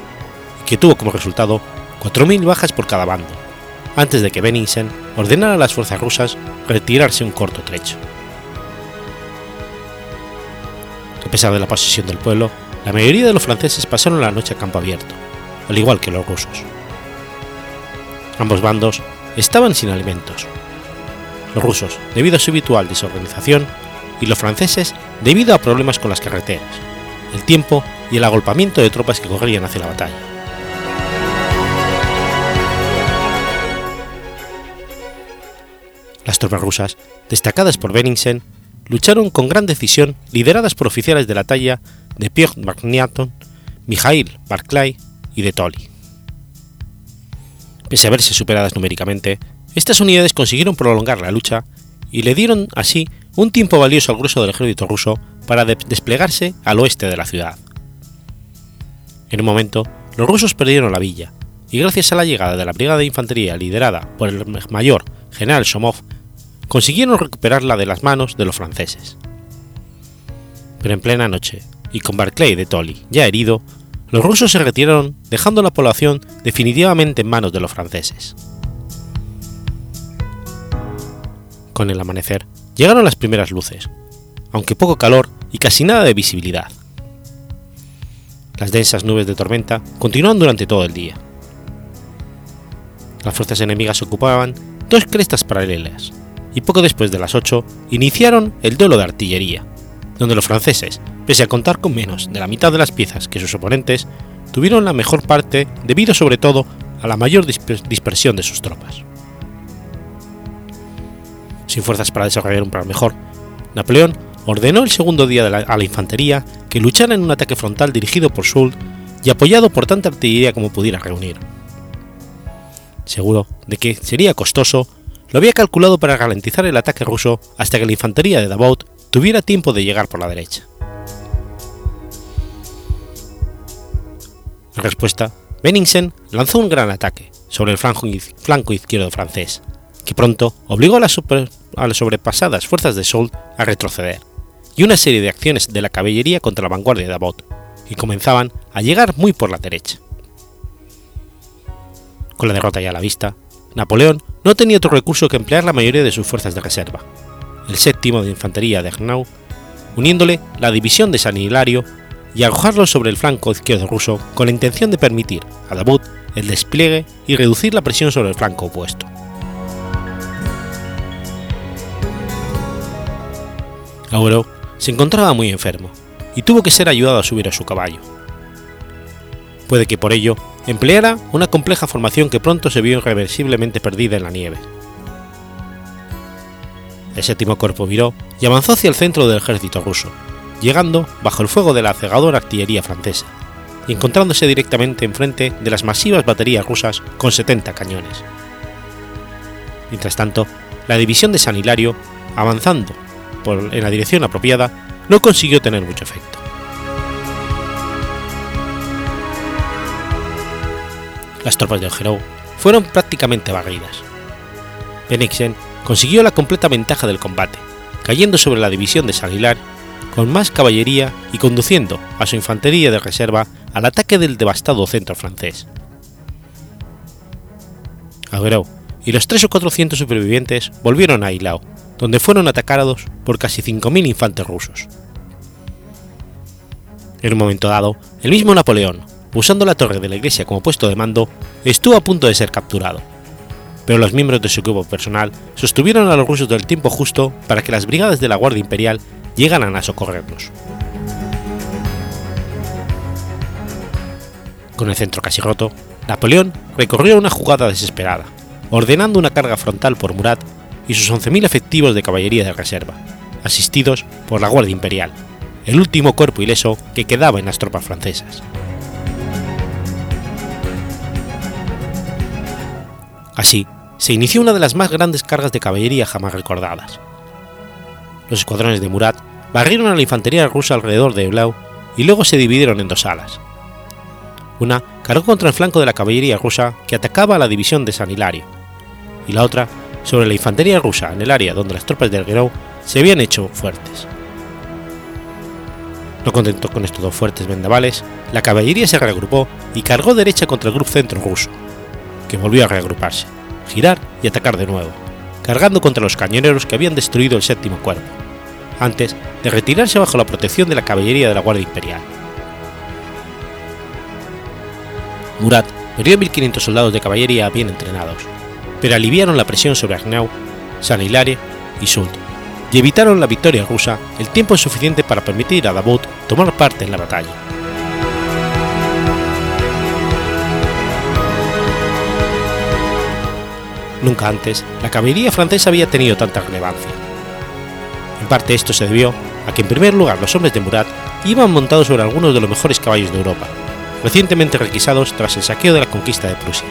y que tuvo como resultado 4.000 bajas por cada bando, antes de que Benningsen ordenara a las fuerzas rusas retirarse un corto trecho. A pesar de la posesión del pueblo, la mayoría de los franceses pasaron la noche a campo abierto, al igual que los rusos. Ambos bandos estaban sin alimentos. Los rusos, debido a su habitual desorganización, y los franceses, debido a problemas con las carreteras, el tiempo y el agolpamiento de tropas que corrían hacia la batalla. Las tropas rusas, destacadas por Benningsen, lucharon con gran decisión lideradas por oficiales de la talla de Pierre Magnaton, Mikhail Barclay y de Tolly. Pese a verse superadas numéricamente, estas unidades consiguieron prolongar la lucha y le dieron así un tiempo valioso al grueso del ejército ruso para desplegarse al oeste de la ciudad. En un momento, los rusos perdieron la villa, y gracias a la llegada de la brigada de infantería liderada por el mayor general Somov, consiguieron recuperarla de las manos de los franceses. Pero en plena noche, y con Barclay de Tolly ya herido, los rusos se retiraron dejando la población definitivamente en manos de los franceses. Con el amanecer llegaron las primeras luces, aunque poco calor y casi nada de visibilidad. Las densas nubes de tormenta continuaron durante todo el día. Las fuerzas enemigas ocupaban dos crestas paralelas y poco después de las 8 iniciaron el duelo de artillería, donde los franceses, pese a contar con menos de la mitad de las piezas que sus oponentes, tuvieron la mejor parte debido sobre todo a la mayor dispersión de sus tropas. Sin fuerzas para desarrollar un plan mejor, Napoleón ordenó el segundo día a la infantería que luchara en un ataque frontal dirigido por Soult y apoyado por tanta artillería como pudiera reunir. Seguro de que sería costoso, lo había calculado para ralentizar el ataque ruso hasta que la infantería de Davout tuviera tiempo de llegar por la derecha. En respuesta, Benningsen lanzó un gran ataque sobre el flanco, izquierdo francés, que pronto obligó a las, sobrepasadas fuerzas de Soult a retroceder, y una serie de acciones de la caballería contra la vanguardia de Davot, y comenzaban a llegar muy por la derecha. Con la derrota ya a la vista, Napoleón no tenía otro recurso que emplear la mayoría de sus fuerzas de reserva, el séptimo de infantería de Arnau, uniéndole la división de San Hilario y arrojarlo sobre el flanco izquierdo ruso con la intención de permitir a Davout el despliegue y reducir la presión sobre el flanco opuesto. Auro se encontraba muy enfermo y tuvo que ser ayudado a subir a su caballo. Puede que por ello empleara una compleja formación que pronto se vio irreversiblemente perdida en la nieve. El séptimo cuerpo viró y avanzó hacia el centro del ejército ruso, llegando bajo el fuego de la cegadora artillería francesa y encontrándose directamente enfrente de las masivas baterías rusas con 70 cañones. Mientras tanto, la división de San Hilario, avanzando en la dirección apropiada, no consiguió tener mucho efecto. Las tropas de Ogerau fueron prácticamente barridas. Benixen consiguió la completa ventaja del combate, cayendo sobre la división de Salilar con más caballería y conduciendo a su infantería de reserva al ataque del devastado centro francés. Augereau y los tres o cuatrocientos supervivientes volvieron a Hilao, donde fueron atacados por casi 5.000 infantes rusos. En un momento dado, el mismo Napoleón, usando la torre de la iglesia como puesto de mando, estuvo a punto de ser capturado, pero los miembros de su grupo personal sostuvieron a los rusos del tiempo justo para que las brigadas de la Guardia Imperial llegaran a socorrerlos. Con el centro casi roto, Napoleón recorrió una jugada desesperada, ordenando una carga frontal por Murat y sus 11.000 efectivos de caballería de reserva, asistidos por la Guardia Imperial, el último cuerpo ileso que quedaba en las tropas francesas. Así, se inició una de las más grandes cargas de caballería jamás recordadas. Los escuadrones de Murat barrieron a la infantería rusa alrededor de Eblau y luego se dividieron en dos alas. Una cargó contra el flanco de la caballería rusa que atacaba a la división de San Hilario, y la otra sobre la infantería rusa en el área donde las tropas del Guerrero se habían hecho fuertes. No contento con estos dos fuertes vendavales, la caballería se reagrupó y cargó derecha contra el grupo centro ruso, que volvió a reagruparse, girar y atacar de nuevo, cargando contra los cañoneros que habían destruido el séptimo cuerpo, antes de retirarse bajo la protección de la caballería de la Guardia Imperial. Murat perdió 1.500 soldados de caballería bien entrenados, pero aliviaron la presión sobre Agnau, San Hilaire y Sult, y evitaron la victoria rusa el tiempo suficiente para permitir a Davout tomar parte en la batalla. Nunca antes la caballería francesa había tenido tanta relevancia. En parte esto se debió a que en primer lugar los hombres de Murat iban montados sobre algunos de los mejores caballos de Europa, recientemente requisados tras el saqueo de la conquista de Prusia.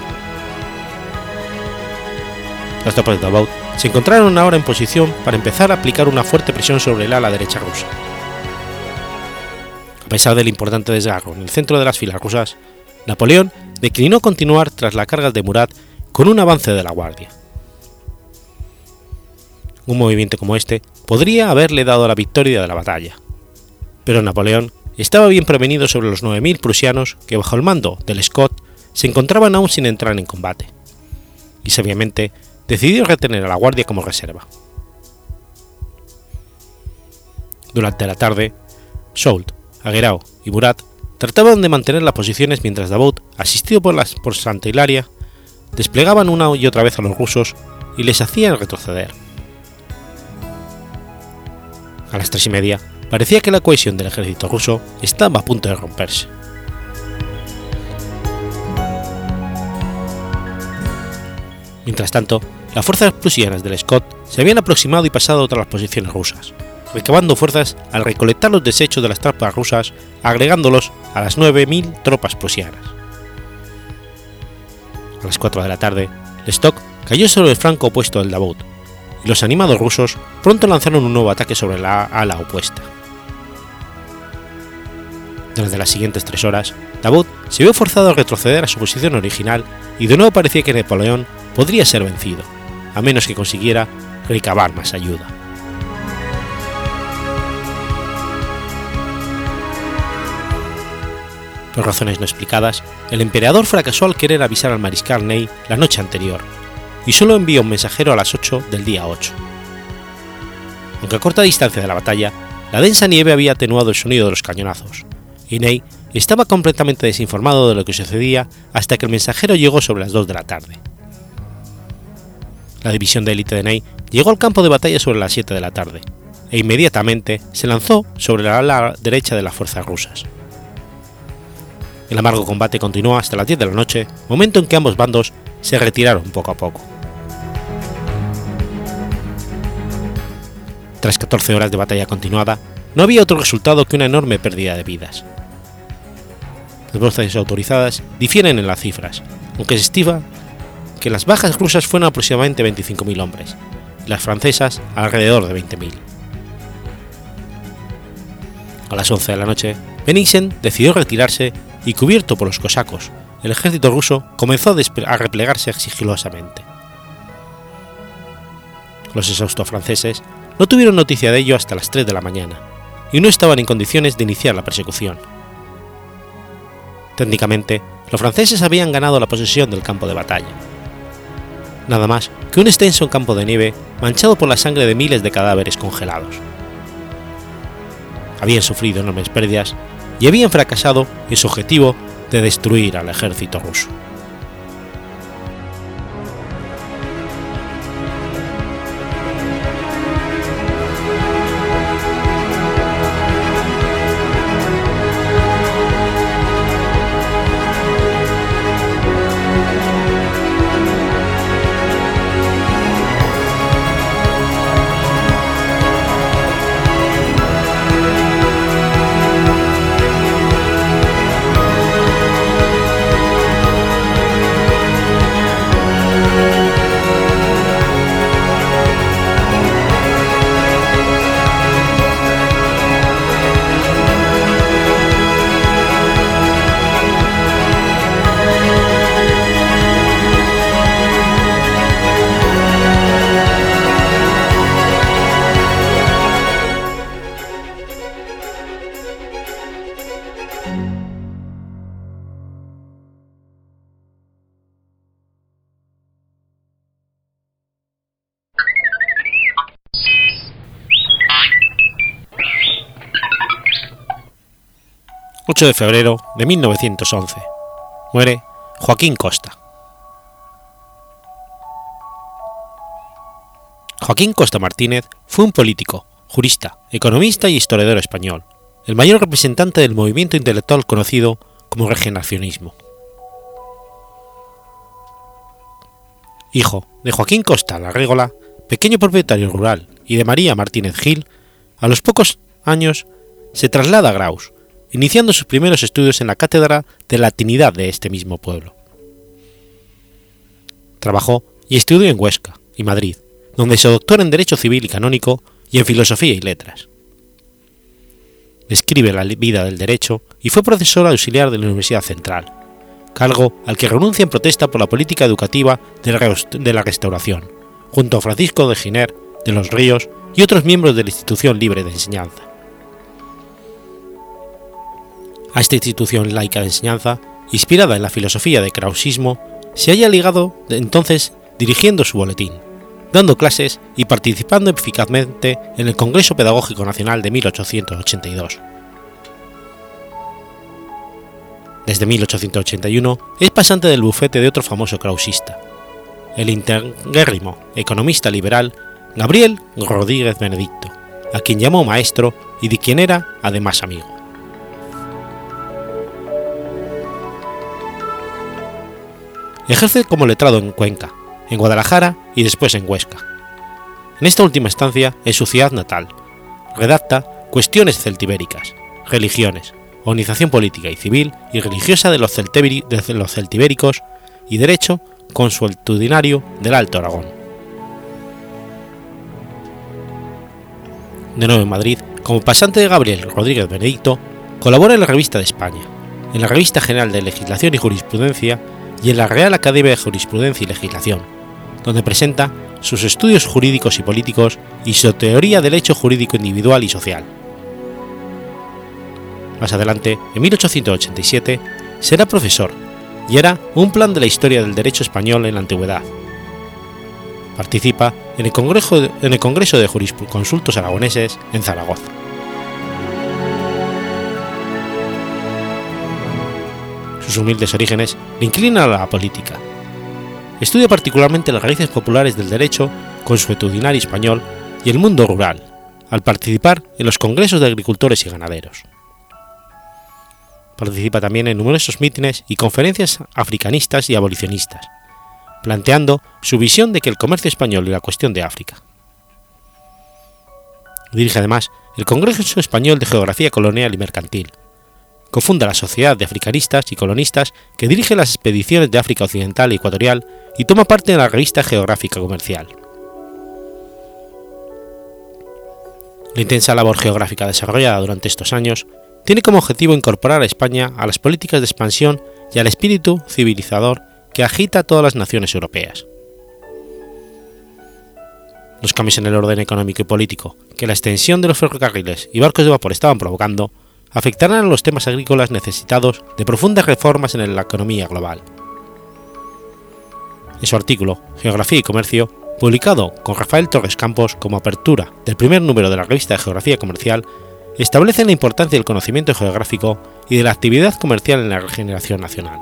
Las tropas de Davout se encontraron ahora en posición para empezar a aplicar una fuerte presión sobre el ala derecha rusa. A pesar del importante desgarro en el centro de las filas rusas, Napoleón declinó continuar tras la carga de Murat con un avance de la Guardia. Un movimiento como este podría haberle dado la victoria de la batalla, pero Napoleón estaba bien prevenido sobre los 9.000 prusianos que bajo el mando del Scott se encontraban aún sin entrar en combate, y sabiamente decidió retener a la Guardia como reserva. Durante la tarde, Soult, Aguerao y Murat trataban de mantener las posiciones mientras Davout, asistido por, las, por Santa Hilaria, desplegaban una y otra vez a los rusos y les hacían retroceder. A las tres y media, parecía que la cohesión del ejército ruso estaba a punto de romperse. Mientras tanto, las fuerzas prusianas del Scott se habían aproximado y pasado a otras posiciones rusas, recabando fuerzas al recolectar los desechos de las tropas rusas, agregándolos a las 9.000 tropas prusianas. A las 4 de la tarde, Stock cayó sobre el flanco opuesto del Davout, y los animados rusos pronto lanzaron un nuevo ataque sobre la ala opuesta. Durante las siguientes tres horas, Davout se vio forzado a retroceder a su posición original y de nuevo parecía que Napoleón podría ser vencido, a menos que consiguiera recabar más ayuda. Por razones no explicadas, el emperador fracasó al querer avisar al mariscal Ney la noche anterior, y solo envió un mensajero a las 8 del día 8. Aunque a corta distancia de la batalla, la densa nieve había atenuado el sonido de los cañonazos, y Ney estaba completamente desinformado de lo que sucedía hasta que el mensajero llegó sobre las 2 de la tarde. La división de élite de Ney llegó al campo de batalla sobre las 7 de la tarde, e inmediatamente se lanzó sobre la ala derecha de las fuerzas rusas. El amargo combate continuó hasta las 10 de la noche, momento en que ambos bandos se retiraron poco a poco. Tras 14 horas de batalla continuada, no había otro resultado que una enorme pérdida de vidas. Las voces autorizadas difieren en las cifras, aunque se estima que las bajas rusas fueron aproximadamente 25.000 hombres, y las francesas alrededor de 20.000. A las 11 de la noche, Bennigsen decidió retirarse y cubierto por los cosacos, el ejército ruso comenzó a replegarse sigilosamente. Los exhaustos franceses no tuvieron noticia de ello hasta las 3 de la mañana, y no estaban en condiciones de iniciar la persecución. Técnicamente, los franceses habían ganado la posesión del campo de batalla. Nada más que un extenso campo de nieve manchado por la sangre de miles de cadáveres congelados. Habían sufrido enormes pérdidas y habían fracasado en su objetivo de destruir al ejército ruso. 8 de febrero de 1911. Muere Joaquín Costa. Joaquín Costa Martínez fue un político, jurista, economista y historiador español, el mayor representante del movimiento intelectual conocido como regeneracionismo. Hijo de Joaquín Costa Larrégola, pequeño propietario rural, y de María Martínez Gil, a los pocos años se traslada a Graus, iniciando sus primeros estudios en la cátedra de latinidad de este mismo pueblo. Trabajó y estudió en Huesca y Madrid, donde se doctoró en Derecho Civil y Canónico y en Filosofía y Letras. Escribe la vida del derecho y fue profesor auxiliar de la Universidad Central, cargo al que renuncia en protesta por la política educativa de la restauración, junto a Francisco de Giner, de los Ríos y otros miembros de la institución libre de enseñanza. A esta institución laica de enseñanza, inspirada en la filosofía de krausismo, se haya ligado entonces dirigiendo su boletín, dando clases y participando eficazmente en el Congreso Pedagógico Nacional de 1882. Desde 1881 es pasante del bufete de otro famoso krausista, el interguérrimo economista liberal Gabriel Rodríguez Benedicto, a quien llamó maestro y de quien era además amigo. Ejerce como letrado en Cuenca, en Guadalajara y después en Huesca. En esta última estancia, en su ciudad natal, redacta Cuestiones celtibéricas, religiones, organización política y civil y religiosa de los, de los celtibéricos y derecho consuetudinario del Alto Aragón. De nuevo en Madrid, como pasante de Gabriel Rodríguez Benedicto, colabora en la Revista de España, en la Revista General de Legislación y Jurisprudencia y en la Real Academia de Jurisprudencia y Legislación, donde presenta sus estudios jurídicos y políticos y su teoría del hecho jurídico individual y social. Más adelante, en 1887, será profesor y hará un plan de la historia del derecho español en la antigüedad. Participa en el Congreso, en el Congreso de Jurisconsultos Aragoneses en Zaragoza. Sus humildes orígenes le inclinan a la política. Estudia particularmente las raíces populares del derecho consuetudinario español y el mundo rural, al participar en los congresos de agricultores y ganaderos. Participa también en numerosos mítines y conferencias africanistas y abolicionistas, planteando su visión de que el comercio español y la cuestión de África. Dirige además el Congreso Español de Geografía Colonial y Mercantil, cofunda la Sociedad de Africanistas y Colonistas que dirige las expediciones de África Occidental y Ecuatorial y toma parte en la revista Geográfica Comercial. La intensa labor geográfica desarrollada durante estos años tiene como objetivo incorporar a España a las políticas de expansión y al espíritu civilizador que agita a todas las naciones europeas. los cambios en el orden económico y político que la extensión de los ferrocarriles y barcos de vapor estaban provocando afectarán a los temas agrícolas necesitados de profundas reformas en la economía global. En su artículo Geografía y Comercio, publicado con Rafael Torres Campos como apertura del primer número de la revista de Geografía Comercial, establece la importancia del conocimiento geográfico y de la actividad comercial en la regeneración nacional.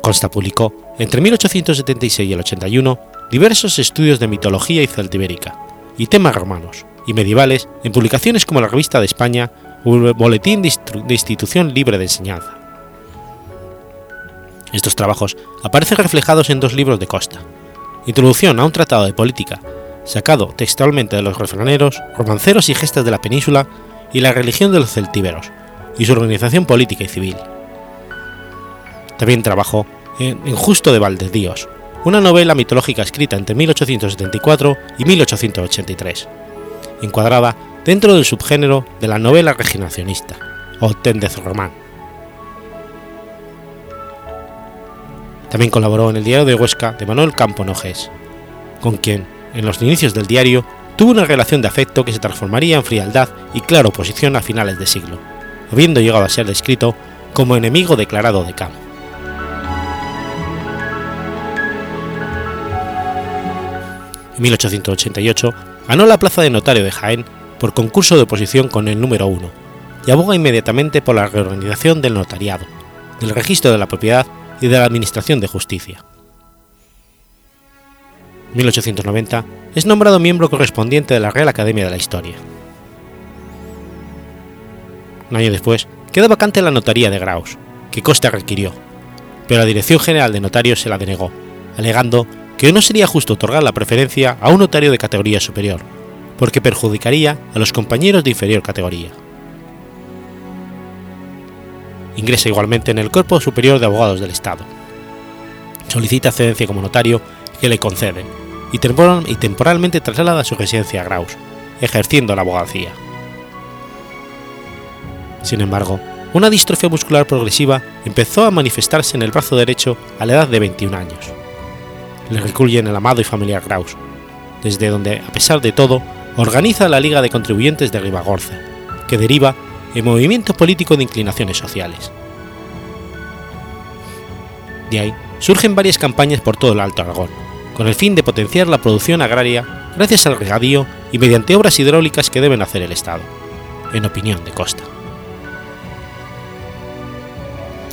Consta publicó, entre 1876 y el 81, diversos estudios de mitología y celtibérica, y temas romanos y medievales en publicaciones como la Revista de España o el Boletín de Institución Libre de Enseñanza. Estos trabajos aparecen reflejados en dos libros de Costa, Introducción a un tratado de política, sacado textualmente de los refraneros, romanceros y gestas de la península y la religión de los celtíberos, y su organización política y civil. También trabajó en Injusto de Valdedíos, una novela mitológica escrita entre 1874 y 1883, encuadrada dentro del subgénero de la novela regeneracionista, o tendez román. También colaboró en el diario de Huesca de Manuel Campo Nojes, con quien, en los inicios del diario, tuvo una relación de afecto que se transformaría en frialdad y clara oposición a finales de siglo, habiendo llegado a ser descrito como enemigo declarado de Campo. 1888 ganó la plaza de notario de Jaén por concurso de oposición con el número 1 y aboga inmediatamente por la reorganización del notariado, del registro de la propiedad y de la Administración de Justicia. En 1890 es nombrado miembro correspondiente de la Real Academia de la Historia. Un año después queda vacante la notaría de Graus, que Costa requirió, pero la Dirección General de Notarios se la denegó, alegando que no sería justo otorgar la preferencia a un notario de categoría superior, porque perjudicaría a los compañeros de inferior categoría. Ingresa igualmente en el Cuerpo Superior de Abogados del Estado. Solicita cedencia como notario que le conceden y, temporalmente traslada su residencia a Graus, ejerciendo la abogacía. Sin embargo, una distrofia muscular progresiva empezó a manifestarse en el brazo derecho a la edad de 21 años. Le recluyen el amado y familiar Graus, desde donde, a pesar de todo, organiza la Liga de Contribuyentes de Ribagorza, que deriva en movimiento político de inclinaciones sociales. De ahí surgen varias campañas por todo el Alto Aragón, con el fin de potenciar la producción agraria gracias al regadío y mediante obras hidráulicas que deben hacer el Estado, en opinión de Costa.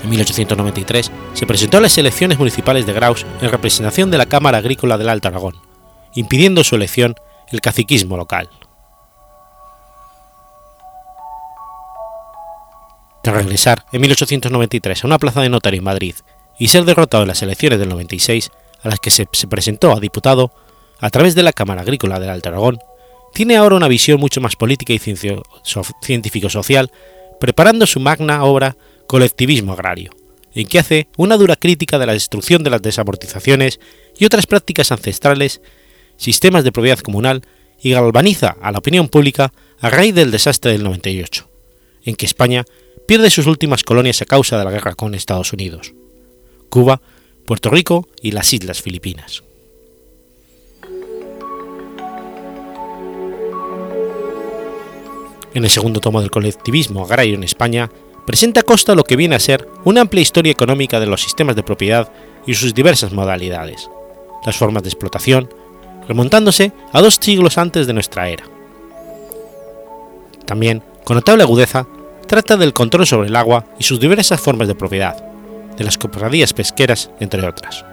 En 1893 se presentó a las elecciones municipales de Graus en representación de la Cámara Agrícola del Alto Aragón, impidiendo su elección el caciquismo local. Tras regresar en 1893 a una plaza de notario en Madrid y ser derrotado en las elecciones del 96, a las que se, presentó a diputado a través de la Cámara Agrícola del Alto Aragón, tiene ahora una visión mucho más política y científico-social, preparando su magna obra Colectivismo Agrario, en que hace una dura crítica de la destrucción de las desamortizaciones y otras prácticas ancestrales, sistemas de propiedad comunal y galvaniza a la opinión pública a raíz del desastre del 98, en que España pierde sus últimas colonias a causa de la guerra con Estados Unidos. Cuba, Puerto Rico y las Islas Filipinas. En el segundo tomo del colectivismo agrario en España, presenta a Costa lo que viene a ser una amplia historia económica de los sistemas de propiedad y sus diversas modalidades, las formas de explotación, remontándose a dos siglos antes de nuestra era. También, con notable agudeza, trata del control sobre el agua y sus diversas formas de propiedad, de las cofradías pesqueras, entre otras.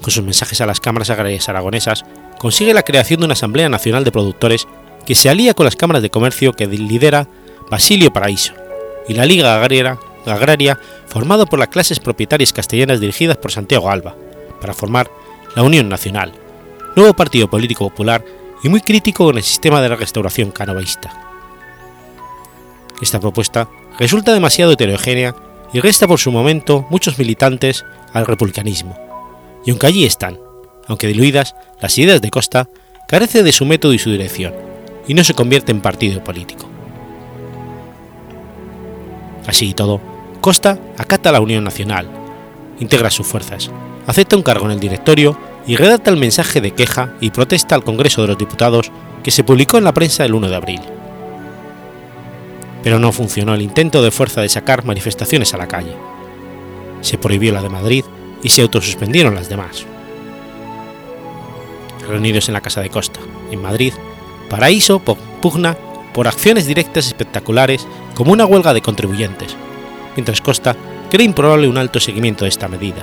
Con sus mensajes a las cámaras agrarias aragonesas, consigue la creación de una Asamblea Nacional de Productores que se alía con las cámaras de comercio que lidera Basilio Paraíso y la Liga Agraria, agraria formada por las clases propietarias castellanas dirigidas por Santiago Alba, para formar la Unión Nacional, nuevo partido político popular y muy crítico con el sistema de la restauración canovaísta. Esta propuesta resulta demasiado heterogénea y resta por su momento muchos militantes al republicanismo, y aunque allí están, aunque diluidas, las ideas de Costa, carece de su método y su dirección, y no se convierte en partido político. Así y todo, Costa acata la Unión Nacional, integra sus fuerzas, acepta un cargo en el directorio y redacta el mensaje de queja y protesta al Congreso de los Diputados que se publicó en la prensa el 1 de abril. Pero no funcionó el intento de fuerza de sacar manifestaciones a la calle. Se prohibió la de Madrid y se autosuspendieron las demás. Reunidos en la Casa de Costa, en Madrid, Paraíso pugna por acciones directas espectaculares como una huelga de contribuyentes, mientras Costa cree improbable un alto seguimiento de esta medida,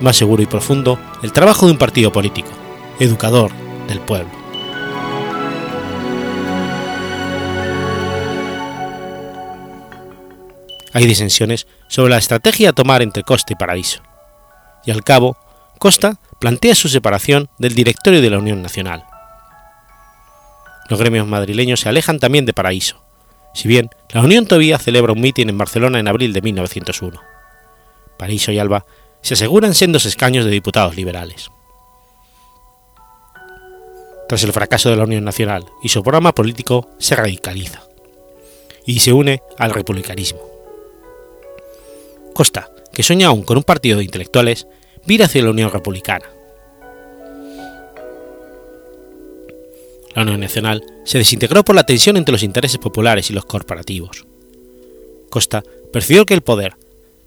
más seguro y profundo el trabajo de un partido político, educador del pueblo. Hay disensiones sobre la estrategia a tomar entre Costa y Paraíso, y al cabo, Costa plantea su separación del directorio de la Unión Nacional. Los gremios madrileños se alejan también de Paraíso, si bien la Unión todavía celebra un mitin en Barcelona en abril de 1901. Paraíso y Alba se aseguran sendos escaños de diputados liberales. Tras el fracaso de la Unión Nacional y su programa político se radicaliza y se une al republicanismo. Costa, que sueña aún con un partido de intelectuales, vira hacia la Unión Republicana. La Unión Nacional se desintegró por la tensión entre los intereses populares y los corporativos. Costa percibió que el poder,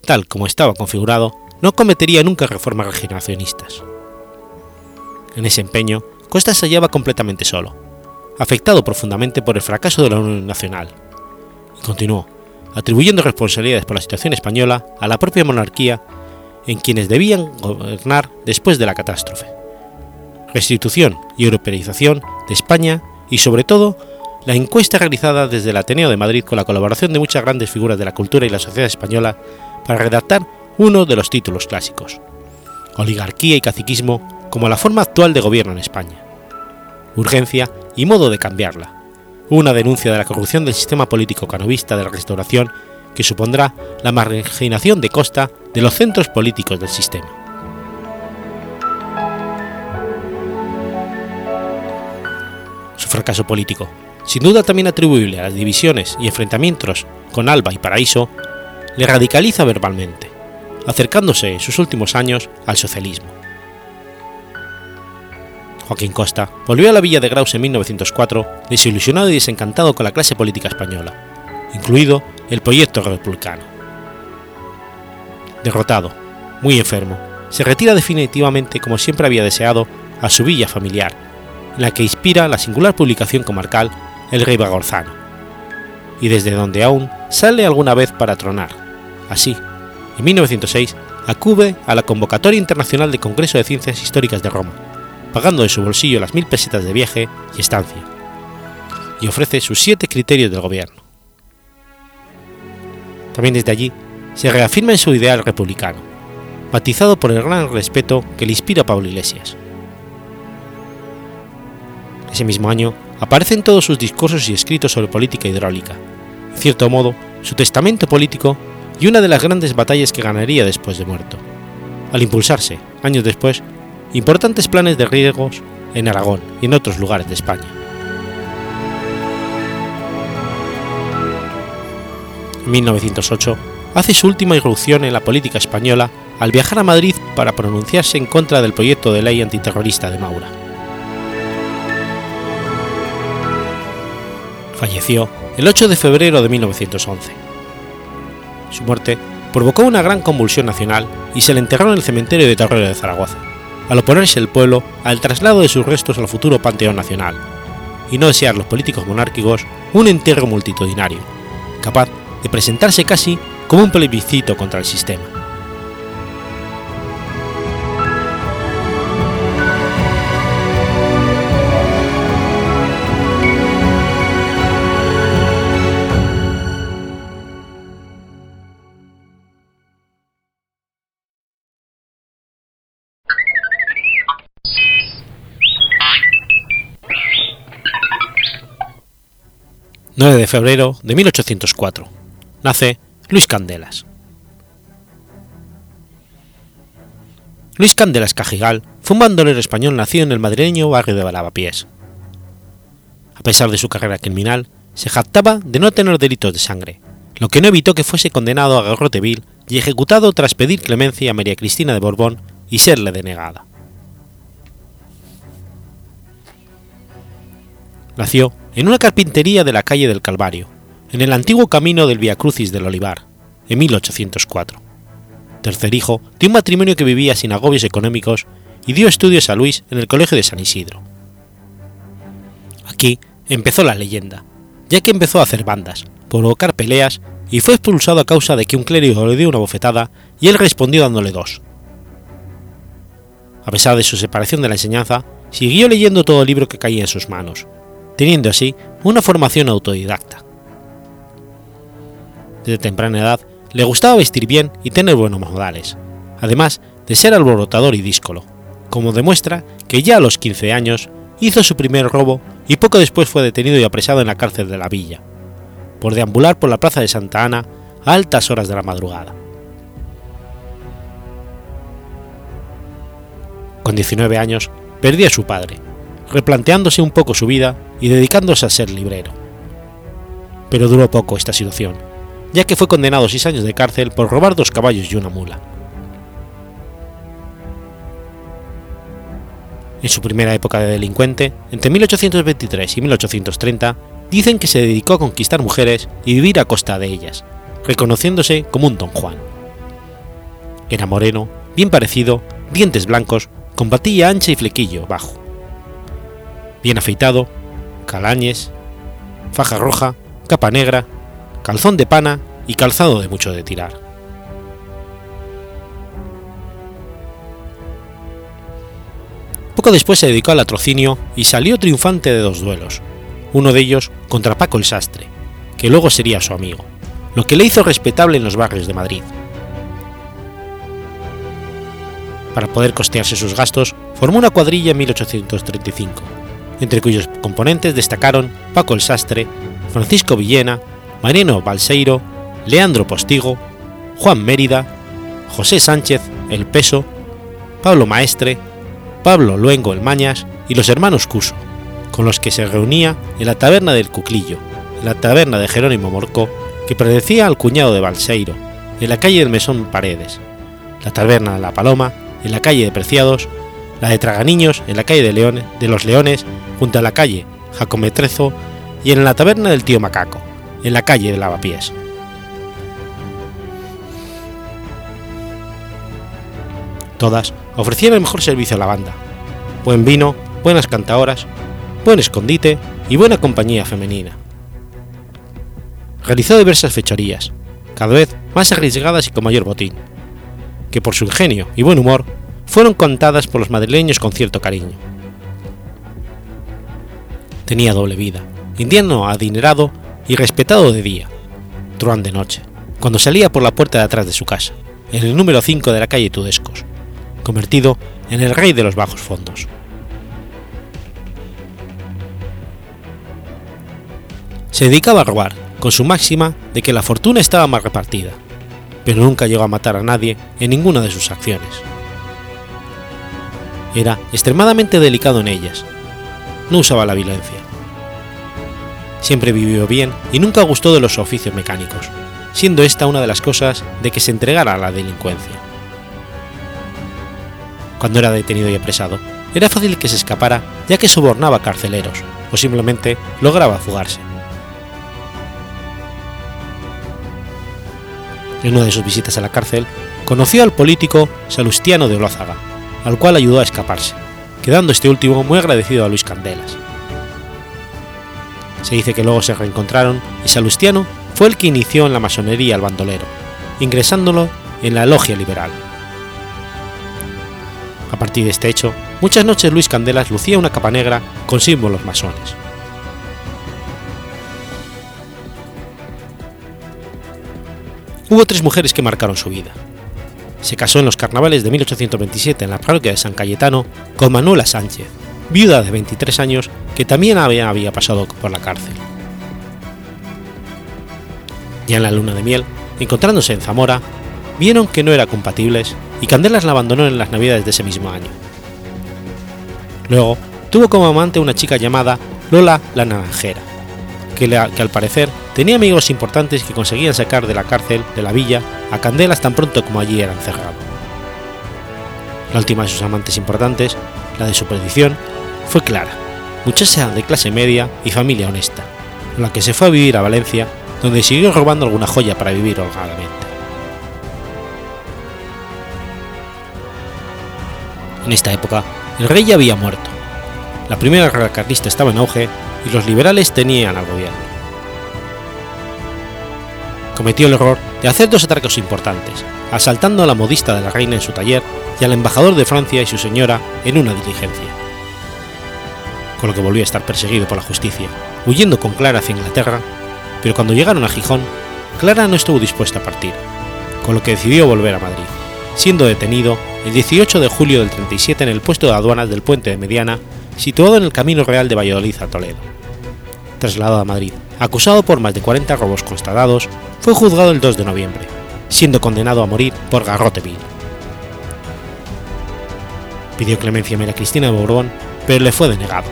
tal como estaba configurado, no cometería nunca reformas regeneracionistas. En ese empeño, Costa se hallaba completamente solo, afectado profundamente por el fracaso de la Unión Nacional, y continuó, atribuyendo responsabilidades por la situación española a la propia monarquía en quienes debían gobernar después de la catástrofe. Restitución y europeización de España y sobre todo la encuesta realizada desde el Ateneo de Madrid con la colaboración de muchas grandes figuras de la cultura y la sociedad española para redactar uno de los títulos clásicos, oligarquía y caciquismo como la forma actual de gobierno en España, urgencia y modo de cambiarla, una denuncia de la corrupción del sistema político canovista de la restauración que supondrá la marginación de costa de los centros políticos del sistema. Su fracaso político, sin duda también atribuible a las divisiones y enfrentamientos con Alba y Paraíso, le radicaliza verbalmente acercándose en sus últimos años al socialismo. Joaquín Costa volvió a la villa de Graus en 1904 desilusionado y desencantado con la clase política española, incluido el proyecto republicano. Derrotado, muy enfermo, se retira definitivamente como siempre había deseado a su villa familiar, la que inspira la singular publicación comarcal El Rey Bagorzano, y desde donde aún sale alguna vez para tronar, así en 1906 acude a la convocatoria internacional de Congreso de Ciencias Históricas de Roma, pagando de su bolsillo las mil pesetas de viaje y estancia, y ofrece sus siete criterios del gobierno. También desde allí se reafirma en su ideal republicano, matizado por el gran respeto que le inspira Pablo Iglesias. Ese mismo año aparecen todos sus discursos y escritos sobre política hidráulica, en cierto modo su testamento político y una de las grandes batallas que ganaría después de muerto, al impulsarse, años después, importantes planes de riegos en Aragón y en otros lugares de España. En 1908 hace su última irrupción en la política española al viajar a Madrid para pronunciarse en contra del proyecto de ley antiterrorista de Maura. Falleció el 8 de febrero de 1911 su muerte provocó una gran convulsión nacional y se le enterró en el cementerio de Torrero de Zaragoza, al oponerse el pueblo al traslado de sus restos al futuro Panteón Nacional, y no desear los políticos monárquicos un entierro multitudinario, capaz de presentarse casi como un plebiscito contra el sistema. 9 de febrero de 1804. Nace Luis Candelas. Luis Candelas Cajigal fue un bandolero español nacido en el madrileño barrio de Lavapiés. A pesar de su carrera criminal, se jactaba de no tener delitos de sangre, lo que no evitó que fuese condenado a garrote vil y ejecutado tras pedir clemencia a María Cristina de Borbón y serle denegada. Nació en una carpintería de la calle del Calvario, en el antiguo camino del Via Crucis del Olivar, en 1804. Tercer hijo de un matrimonio que vivía sin agobios económicos y dio estudios a Luis en el Colegio de San Isidro. Aquí empezó la leyenda, ya que empezó a hacer bandas, provocar peleas y fue expulsado a causa de que un clérigo le dio una bofetada y él respondió dándole dos. A pesar de su separación de la enseñanza, siguió leyendo todo el libro que caía en sus manos, teniendo así una formación autodidacta. Desde temprana edad le gustaba vestir bien y tener buenos modales, además de ser alborotador y díscolo, como demuestra que ya a los 15 años hizo su primer robo y poco después fue detenido y apresado en la cárcel de la villa, por deambular por la plaza de Santa Ana a altas horas de la madrugada. Con 19 años perdió a su padre, replanteándose un poco su vida y dedicándose a ser librero. Pero duró poco esta situación, ya que fue condenado a seis años de cárcel por robar dos caballos y una mula. En su primera época de delincuente, entre 1823 y 1830, dicen que se dedicó a conquistar mujeres y vivir a costa de ellas, reconociéndose como un don Juan. Era moreno, bien parecido, dientes blancos, con patilla ancha y flequillo bajo. Bien afeitado, calañes, faja roja, capa negra, calzón de pana y calzado de mucho de tirar. Poco después se dedicó al latrocinio y salió triunfante de dos duelos, uno de ellos contra Paco el Sastre, que luego sería su amigo, lo que le hizo respetable en los barrios de Madrid. Para poder costearse sus gastos, formó una cuadrilla en 1835, entre cuyos componentes destacaron Paco el Sastre, Francisco Villena, Mariano Balseiro, Leandro Postigo, Juan Mérida, José Sánchez El Peso, Pablo Maestre, Pablo Luengo el Mañas y los hermanos Cuso, con los que se reunía en la taberna del Cuclillo, en la taberna de Jerónimo Morcó, que predecía al cuñado de Balseiro, en la calle del Mesón Paredes, la taberna La Paloma, en la calle de Preciados, la de Traganiños, en la calle de, de los Leones, junto a la calle Jacometrezo, y en la taberna del Tío Macaco, en la calle de Lavapiés. Todas ofrecían el mejor servicio a la banda, buen vino, buenas cantaoras, buen escondite y buena compañía femenina. Realizó diversas fechorías, cada vez más arriesgadas y con mayor botín, que por su ingenio y buen humor fueron contadas por los madrileños con cierto cariño. Tenía doble vida, indiano adinerado y respetado de día, truán de noche, cuando salía por la puerta de atrás de su casa, en el número 5 de la calle Tudescos, convertido en el rey de los bajos fondos. Se dedicaba a robar, con su máxima de que la fortuna estaba mal repartida, pero nunca llegó a matar a nadie en ninguna de sus acciones. Era extremadamente delicado en ellas, no usaba la violencia. Siempre vivió bien y nunca gustó de los oficios mecánicos, siendo esta una de las cosas de que se entregara a la delincuencia. Cuando era detenido y apresado, era fácil que se escapara ya que sobornaba carceleros o simplemente lograba fugarse. En una de sus visitas a la cárcel, conoció al político Salustiano de Olózaga, al cual ayudó a escaparse, quedando este último muy agradecido a Luis Candelas. Se dice que luego se reencontraron y Salustiano fue el que inició en la masonería al bandolero, ingresándolo en la logia liberal. A partir de este hecho, muchas noches Luis Candelas lucía una capa negra con símbolos masones. Hubo tres mujeres que marcaron su vida. Se casó en los carnavales de 1827 en la parroquia de San Cayetano con Manuela Sánchez, viuda de 23 años que también había, pasado por la cárcel. Ya en la luna de miel, encontrándose en Zamora, vieron que no eran compatibles y Candelas la abandonó en las navidades de ese mismo año. Luego, tuvo como amante una chica llamada Lola la Naranjera, que, le, que al parecer tenía amigos importantes que conseguían sacar de la cárcel de la villa a Candelas tan pronto como allí era encerrado. La última de sus amantes importantes, la de su perdición, fue Clara, muchacha de clase media y familia honesta, con la que se fue a vivir a Valencia, donde siguió robando alguna joya para vivir holgadamente. En esta época, el rey ya había muerto. La primera guerra carlista estaba en auge y los liberales tenían al gobierno. Cometió el error de hacer dos atracos importantes, asaltando a la modista de la reina en su taller y al embajador de Francia y su señora en una diligencia. Con lo que volvió a estar perseguido por la justicia, huyendo con Clara hacia Inglaterra, pero cuando llegaron a Gijón, Clara no estuvo dispuesta a partir, con lo que decidió volver a Madrid, siendo detenido el 18 de julio del 37 en el puesto de aduanas del puente de Mediana, situado en el Camino Real de Valladolid a Toledo. Trasladado a Madrid, acusado por más de 40 robos constatados, fue juzgado el 2 de noviembre, siendo condenado a morir por garrote vil. Pidió clemencia a María Cristina de Borbón, pero le fue denegado.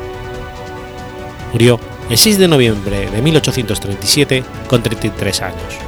Murió el 6 de noviembre de 1837 con 33 años.